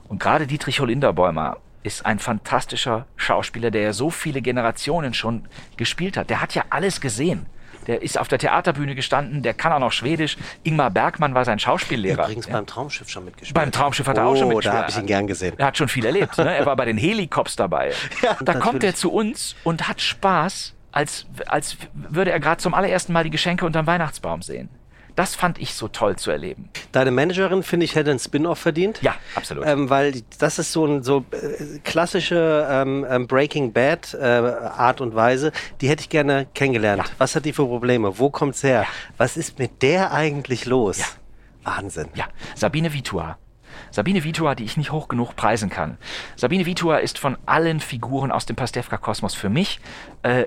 Und gerade Dietrich Hollinderbäumer ist ein fantastischer Schauspieler, der ja so viele Generationen schon gespielt hat. Der hat ja alles gesehen. Der ist auf der Theaterbühne gestanden, der kann auch noch Schwedisch. Ingmar Bergmann war sein Schauspiellehrer. Übrigens beim Traumschiff schon mitgespielt. Beim Traumschiff hat er auch schon Oh, mitgespielt. da habe ich ihn gern gesehen. Er hat schon viel erlebt. Ne? Er war bei den Helikops dabei. Ja, da kommt natürlich. er zu uns und hat Spaß, als, als würde er gerade zum allerersten Mal die Geschenke unterm Weihnachtsbaum sehen. Das fand ich so toll zu erleben. Deine Managerin, finde ich, hätte einen Spin-off verdient. Ja, absolut. Ähm, weil das ist so ein so äh, klassische ähm, ähm, Breaking Bad äh, Art und Weise. Die hätte ich gerne kennengelernt. Ja. Was hat die für Probleme? Wo kommt's her? Was ist mit der eigentlich los? Wahnsinn. Ja, Sabine Vitua. Sabine Vitua, die ich nicht hoch genug preisen kann. Sabine Vitua ist von allen Figuren aus dem Pastewka-Kosmos für mich äh,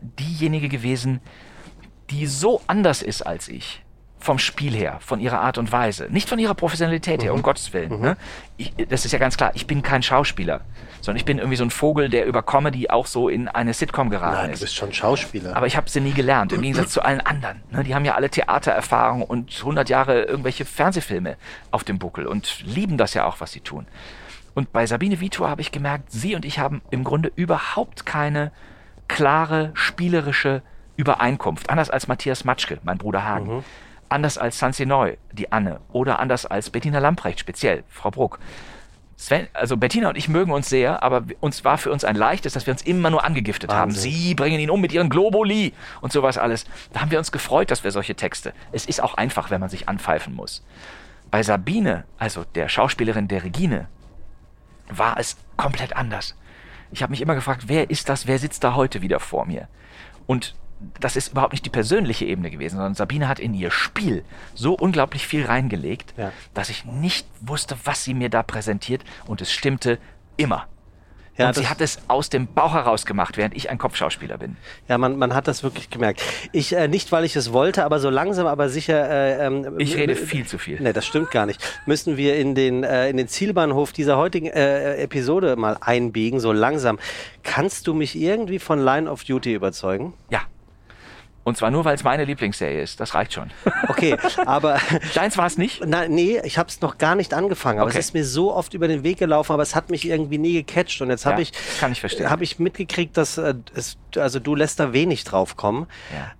diejenige gewesen, die so anders ist als ich. Vom Spiel her, von ihrer Art und Weise. Nicht von ihrer Professionalität her, um Gottes Willen. Ne? Ich, das ist ja ganz klar, ich bin kein Schauspieler, sondern ich bin irgendwie so ein Vogel, der über Comedy auch so in eine Sitcom geraten Nein, du ist. bist schon Schauspieler. Aber ich habe sie nie gelernt, im Gegensatz zu allen anderen. Ne, die haben ja alle Theatererfahrung und 100 Jahre irgendwelche Fernsehfilme auf dem Buckel und lieben das ja auch, was sie tun. Und bei Sabine Vitor habe ich gemerkt, sie und ich haben im Grunde überhaupt keine klare, spielerische Übereinkunft. Anders als Matthias Matschke, mein Bruder Hagen. Anders als Sansi Neu, die Anne. Oder anders als Bettina Lamprecht, speziell, Frau Bruck. Sven, also Bettina und ich mögen uns sehr, aber uns war für uns ein leichtes, dass wir uns immer nur angegiftet haben. Wahnsinn. Sie bringen ihn um mit ihren Globuli und sowas alles. Da haben wir uns gefreut, dass wir solche Texte. Es ist auch einfach, wenn man sich anpfeifen muss. Bei Sabine, also der Schauspielerin der Regine, war es komplett anders. Ich habe mich immer gefragt, wer ist das, wer sitzt da heute wieder vor mir? Und das ist überhaupt nicht die persönliche Ebene gewesen, sondern Sabine hat in ihr Spiel so unglaublich viel reingelegt, Ja. dass ich nicht wusste, was sie mir da präsentiert und es stimmte immer. Ja, und sie hat es aus dem Bauch heraus gemacht, während ich ein Kopfschauspieler bin. Ja, man, man hat das wirklich gemerkt. Ich, äh, nicht weil ich es wollte, aber so langsam, aber sicher. Äh, ähm, Ich rede viel zu viel. Nee, das stimmt gar nicht. Müssen wir in den, äh, in den Zielbahnhof dieser heutigen äh, Episode mal einbiegen, so langsam. Kannst du mich irgendwie von Line of Duty überzeugen? Ja. Und zwar nur, weil es meine Lieblingsserie ist. Das reicht schon. Okay, aber Deins war es nicht? na, nee, ich habe es noch gar nicht angefangen. Aber Okay. es ist mir so oft über den Weg gelaufen, aber es hat mich irgendwie nie gecatcht. Und jetzt habe Ja, ich, kann ich verstehen. habe ich mitgekriegt, dass äh, es, also du lässt da wenig drauf kommen.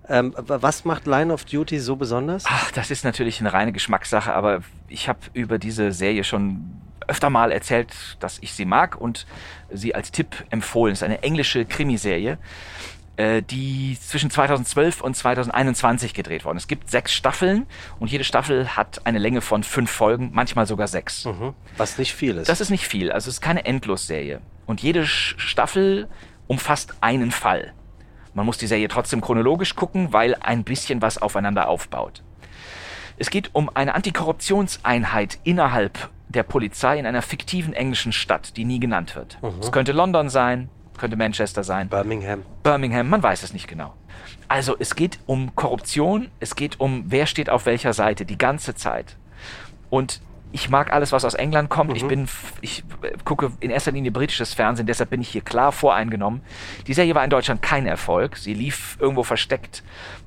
Ja. Ähm, was macht Line of Duty so besonders? Ach, das ist natürlich eine reine Geschmackssache, aber ich habe über diese Serie schon öfter mal erzählt, dass ich sie mag und sie als Tipp empfohlen. Es ist eine englische Krimiserie, die zwischen 2012 und 2021 gedreht worden. ist. Es gibt sechs Staffeln und jede Staffel hat eine Länge von fünf Folgen, manchmal sogar sechs. Mhm. Was nicht viel ist. Das ist nicht viel, also es ist keine Endlosserie. Und jede Staffel umfasst einen Fall. Man muss die Serie trotzdem chronologisch gucken, weil ein bisschen was aufeinander aufbaut. Es geht um eine Antikorruptionseinheit innerhalb der Polizei in einer fiktiven englischen Stadt, die nie genannt wird. Es könnte London sein, könnte Manchester sein, Birmingham. Birmingham, man weiß es nicht genau. Also es geht um Korruption, es geht um, wer steht auf welcher Seite die ganze Zeit. Und ich mag alles, was aus England kommt. Ich bin, ich äh, gucke in erster Linie britisches Fernsehen, deshalb bin ich hier klar voreingenommen. Die Serie war in Deutschland kein Erfolg. Sie lief irgendwo versteckt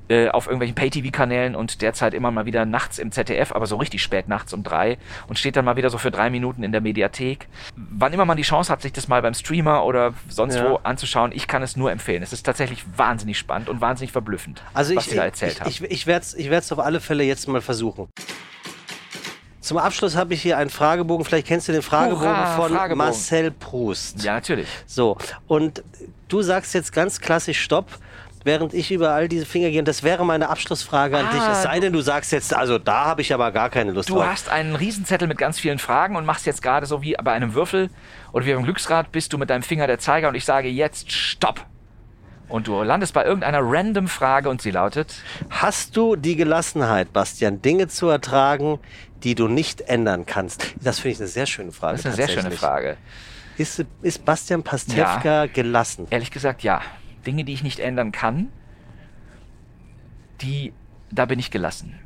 äh, auf irgendwelchen Pay-TV-Kanälen und derzeit immer mal wieder nachts im ZDF, aber so richtig spät nachts um drei und steht dann mal wieder so für drei Minuten in der Mediathek. Wann immer man die Chance hat, sich das mal beim Streamer oder sonst Ja. wo anzuschauen, ich kann es nur empfehlen. Es ist tatsächlich wahnsinnig spannend und wahnsinnig verblüffend, Also was ich, sie da erzählt ich, haben. ich, ich werde es ich werd's auf alle Fälle jetzt mal versuchen. Zum Abschluss habe ich hier einen Fragebogen. Vielleicht kennst du den Fragebogen Hurra, von Fragebogen. Marcel Proust. ja, natürlich. So, und du sagst jetzt ganz klassisch Stopp, während ich über all diese Finger gehe. Und das wäre meine Abschlussfrage an Ah, dich. Es sei denn, du sagst jetzt, also da habe ich aber gar keine Lust Du drauf. hast einen Riesenzettel mit ganz vielen Fragen und machst jetzt gerade so wie bei einem Würfel oder wie beim Glücksrad bist du mit deinem Finger der Zeiger und ich sage jetzt Stopp. Und du landest bei irgendeiner random Frage und sie lautet, Hast du die Gelassenheit, Bastian, Dinge zu ertragen, die du nicht ändern kannst? Das finde ich eine sehr schöne Frage. das ist eine sehr schöne. Frage. Ist, ist Bastian Pastewka gelassen? Ehrlich gesagt, ja. Dinge, die ich nicht ändern kann, die, da bin ich gelassen.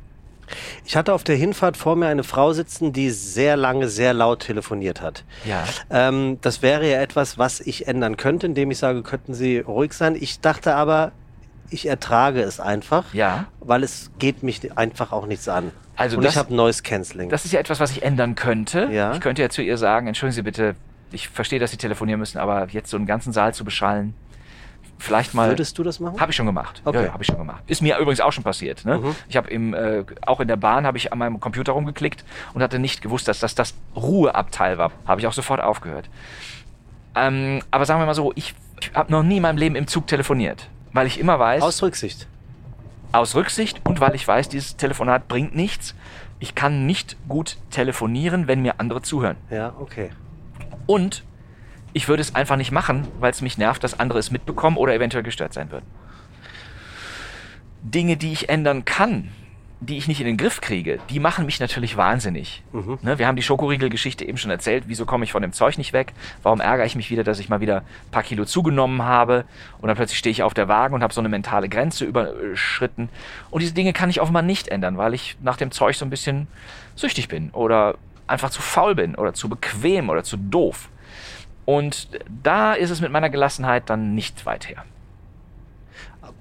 Ich hatte auf der Hinfahrt vor mir eine Frau sitzen, die sehr lange, sehr laut telefoniert hat. Ja. Ähm, das wäre ja etwas, was ich ändern könnte, indem ich sage, könnten Sie ruhig sein. Ich dachte aber, ich ertrage es einfach, Ja. weil es geht mich einfach auch nichts an. Also Und das- ich habe Noise Cancelling. Das ist ja etwas, was ich ändern könnte. Ja. Ich könnte ja zu ihr sagen, entschuldigen Sie bitte, ich verstehe, dass Sie telefonieren müssen, aber jetzt so einen ganzen Saal zu beschallen, vielleicht mal... Würdest du das machen? Habe ich schon gemacht. Okay. Ja, ja habe ich schon gemacht. Ist mir übrigens auch schon passiert. Ne? Mhm. Ich habe im äh, auch in der Bahn habe ich an meinem Computer rumgeklickt und hatte nicht gewusst, dass das das Ruheabteil war. Habe ich auch sofort aufgehört. Ähm, aber sagen wir mal so, ich, ich habe noch nie in meinem Leben im Zug telefoniert, weil ich immer weiß, aus, Aus Rücksicht. Rücksicht und weil ich weiß, dieses Telefonat bringt nichts. Ich kann nicht gut telefonieren, wenn mir andere zuhören. Ja, okay. Und ich würde es einfach nicht machen, weil es mich nervt, dass andere es mitbekommen oder eventuell gestört sein würden. Dinge, die ich ändern kann, die ich nicht in den Griff kriege, die machen mich natürlich wahnsinnig. Mhm. Ne, wir haben die Schokoriegel-Geschichte eben schon erzählt. Wieso komme ich von dem Zeug nicht weg? Warum ärgere ich mich wieder, dass ich mal wieder ein paar Kilo zugenommen habe? Und dann plötzlich stehe ich auf der Waage und habe so eine mentale Grenze überschritten. Und diese Dinge kann ich offenbar nicht ändern, weil ich nach dem Zeug so ein bisschen süchtig bin oder einfach zu faul bin oder zu bequem oder zu doof. Und da ist es mit meiner Gelassenheit dann nicht weit her.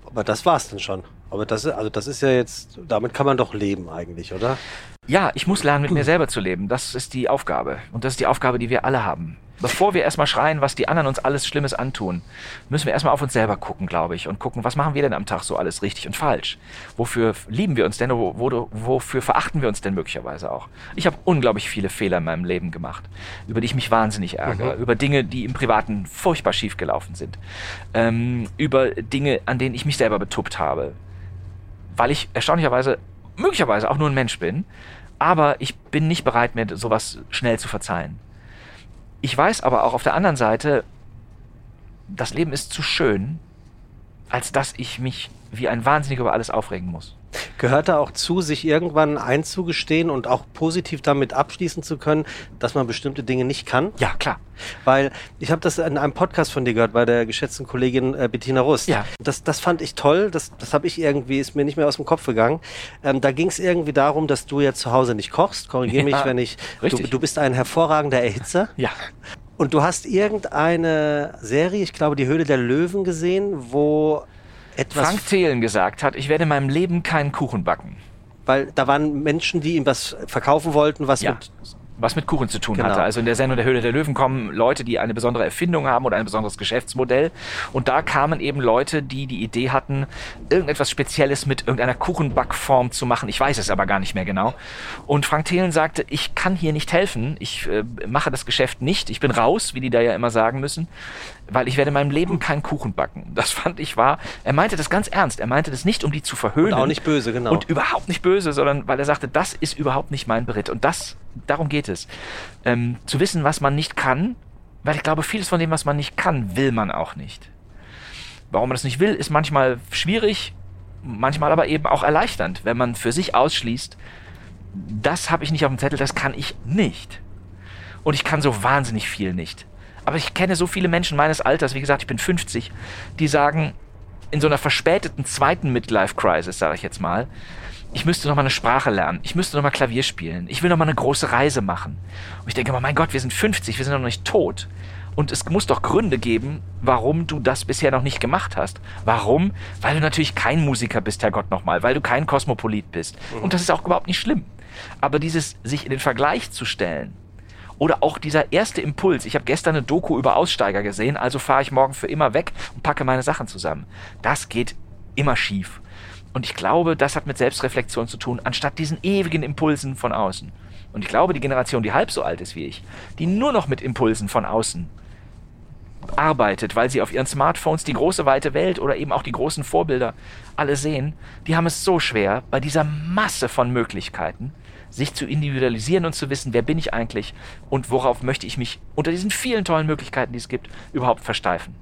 Aber das war's dann schon. Aber das, also das ist ja jetzt, damit kann man doch leben eigentlich, oder? Ja, ich muss lernen, mit mir selber zu leben. Das ist die Aufgabe. Und das ist die Aufgabe, die wir alle haben. Bevor wir erstmal schreien, was die anderen uns alles Schlimmes antun, müssen wir erstmal auf uns selber gucken, glaube ich, und gucken, was machen wir denn am Tag so alles richtig und falsch? Wofür lieben wir uns denn, wo, wo, wofür verachten wir uns denn möglicherweise auch? Ich habe unglaublich viele Fehler in meinem Leben gemacht, über die ich mich wahnsinnig ärgere, mhm. über Dinge, die im Privaten furchtbar schief gelaufen sind, ähm, über Dinge, an denen ich mich selber betuppt habe, weil ich erstaunlicherweise möglicherweise auch nur ein Mensch bin, aber ich bin nicht bereit, mir sowas schnell zu verzeihen. Ich weiß aber auch auf der anderen Seite, das Leben ist zu schön, als dass ich mich wie ein Wahnsinniger über alles aufregen muss. Gehört da auch zu, sich irgendwann einzugestehen und auch positiv damit abschließen zu können, dass man bestimmte Dinge nicht kann? Ja, klar. Weil ich habe das in einem Podcast von dir gehört, bei der geschätzten Kollegin äh, Bettina Rust. Ja. Das, das fand ich toll, das, das habe ich irgendwie, ist mir nicht mehr aus dem Kopf gegangen. Ähm, da ging es irgendwie darum, dass du jetzt zu Hause nicht kochst. Korrigiere ja, mich, wenn ich... Richtig. Du, du bist ein hervorragender Erhitzer. Ja. Und du hast irgendeine Serie, ich glaube, die Höhle der Löwen gesehen, wo etwas. Frank Thelen gesagt hat, ich werde in meinem Leben keinen Kuchen backen. Weil da waren Menschen, die ihm was verkaufen wollten, was ja. mit was mit Kuchen zu tun genau. hatte. Also in der Sendung der Höhle der Löwen kommen Leute, die eine besondere Erfindung haben oder ein besonderes Geschäftsmodell. Und da kamen eben Leute, die die Idee hatten, irgendetwas Spezielles mit irgendeiner Kuchenbackform zu machen. Ich weiß es aber gar nicht mehr genau. Und Frank Thelen sagte, ich kann hier nicht helfen. Ich äh, mache das Geschäft nicht. Ich bin raus, wie die da ja immer sagen müssen, weil ich werde in meinem Leben keinen Kuchen backen. Das fand ich wahr. Er meinte das ganz ernst. Er meinte das nicht, um die zu verhöhnen. Und auch nicht böse, genau. Und überhaupt nicht böse, sondern weil er sagte, das ist überhaupt nicht mein Beritt. Und das, darum geht es. Ähm, zu wissen, was man nicht kann, weil ich glaube, vieles von dem, was man nicht kann, will man auch nicht. Warum man das nicht will, ist manchmal schwierig, manchmal aber eben auch erleichternd, wenn man für sich ausschließt, das habe ich nicht auf dem Zettel, das kann ich nicht. Und ich kann so wahnsinnig viel nicht. Aber ich kenne so viele Menschen meines Alters, wie gesagt, ich bin 50, die sagen, in so einer verspäteten zweiten Midlife-Crisis, sage ich jetzt mal, ich müsste noch mal eine Sprache lernen, ich müsste noch mal Klavier spielen, ich will noch mal eine große Reise machen. Und ich denke immer, mein Gott, wir sind 50, wir sind noch nicht tot. Und es muss doch Gründe geben, warum du das bisher noch nicht gemacht hast. Warum? Weil du natürlich kein Musiker bist, Herrgott nochmal, weil du kein Kosmopolit bist. Mhm. Und das ist auch überhaupt nicht schlimm. Aber dieses sich in den Vergleich zu stellen, oder auch dieser erste Impuls. Ich habe gestern eine Doku über Aussteiger gesehen, also fahre ich morgen für immer weg und packe meine Sachen zusammen. Das geht immer schief. Und ich glaube, das hat mit Selbstreflexion zu tun, anstatt diesen ewigen Impulsen von außen. Und ich glaube, die Generation, die halb so alt ist wie ich, die nur noch mit Impulsen von außen arbeitet, weil sie auf ihren Smartphones die große weite Welt oder eben auch die großen Vorbilder alle sehen, die haben es so schwer, bei dieser Masse von Möglichkeiten sich zu individualisieren und zu wissen, wer bin ich eigentlich und worauf möchte ich mich unter diesen vielen tollen Möglichkeiten, die es gibt, überhaupt versteifen.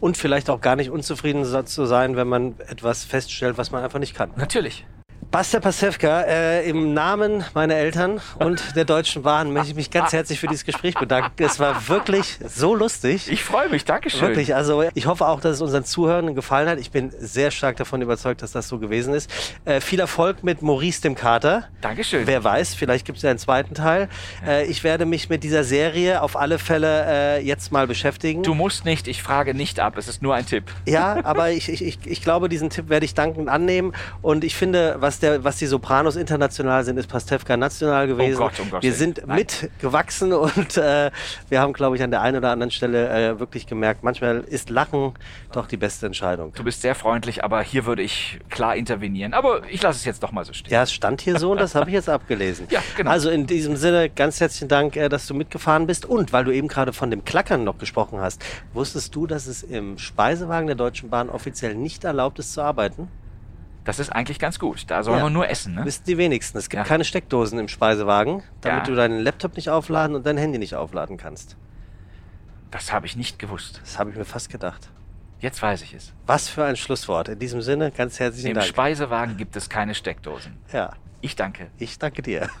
Und vielleicht auch gar nicht unzufrieden zu sein, wenn man etwas feststellt, was man einfach nicht kann. Natürlich. Basta Pasewka, äh, im Namen meiner Eltern und der Deutschen Bahn möchte ich mich ganz herzlich für dieses Gespräch bedanken. Es war wirklich so lustig. Ich freue mich, Dankeschön. Wirklich, also ich hoffe auch, dass es unseren Zuhörern gefallen hat. Ich bin sehr stark davon überzeugt, dass das so gewesen ist. Äh, viel Erfolg mit Maurice dem Kater. Dankeschön. Wer weiß, vielleicht gibt es ja einen zweiten Teil. Äh, ich werde mich mit dieser Serie auf alle Fälle äh, jetzt mal beschäftigen. Du musst nicht, ich frage nicht ab, es ist nur ein Tipp. Ja, aber ich, ich, ich, ich glaube, diesen Tipp werde ich dankend annehmen und ich finde, was der, was die Sopranos international sind, ist Pastewka national gewesen. Oh Gott, oh Gott, wir sind Nein. mitgewachsen und äh, wir haben, glaube ich, an der einen oder anderen Stelle äh, wirklich gemerkt, manchmal ist Lachen doch die beste Entscheidung. Du bist sehr freundlich, aber hier würde ich klar intervenieren. Aber ich lasse es jetzt doch mal so stehen. Ja, es stand hier so und das habe ich jetzt abgelesen. Ja, genau. Also in diesem Sinne ganz herzlichen Dank, äh, dass du mitgefahren bist und weil du eben gerade von dem Klackern noch gesprochen hast, wusstest du, dass es im Speisewagen der Deutschen Bahn offiziell nicht erlaubt ist zu arbeiten? Das ist eigentlich ganz gut. Da soll ja. man nur essen. Ne? Wissen die wenigsten. Es gibt ja. keine Steckdosen im Speisewagen, damit ja. du deinen Laptop nicht aufladen und dein Handy nicht aufladen kannst. Das habe ich nicht gewusst. Das habe ich mir fast gedacht. Jetzt weiß ich es. Was für ein Schlusswort. In diesem Sinne, ganz herzlichen Im Dank. Im Speisewagen gibt es keine Steckdosen. Ja. Ich danke. Ich danke dir.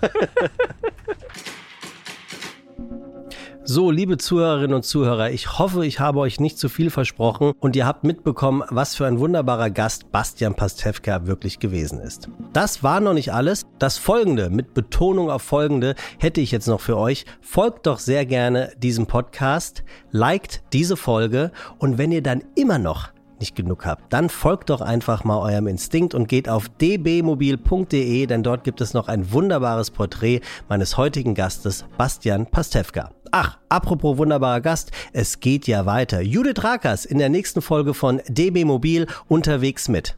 So, liebe Zuhörerinnen und Zuhörer, ich hoffe, ich habe euch nicht zu viel versprochen und ihr habt mitbekommen, was für ein wunderbarer Gast Bastian Pastewka wirklich gewesen ist. Das war noch nicht alles. Das folgende, mit Betonung auf folgende, hätte ich jetzt noch für euch. Folgt doch sehr gerne diesem Podcast, liked diese Folge und wenn ihr dann immer noch nicht genug habt, dann folgt doch einfach mal eurem Instinkt und geht auf dbmobil.de, denn dort gibt es noch ein wunderbares Porträt meines heutigen Gastes, Bastian Pastewka. Ach, apropos wunderbarer Gast, es geht ja weiter. Judith Rakers in der nächsten Folge von DB Mobil unterwegs mit.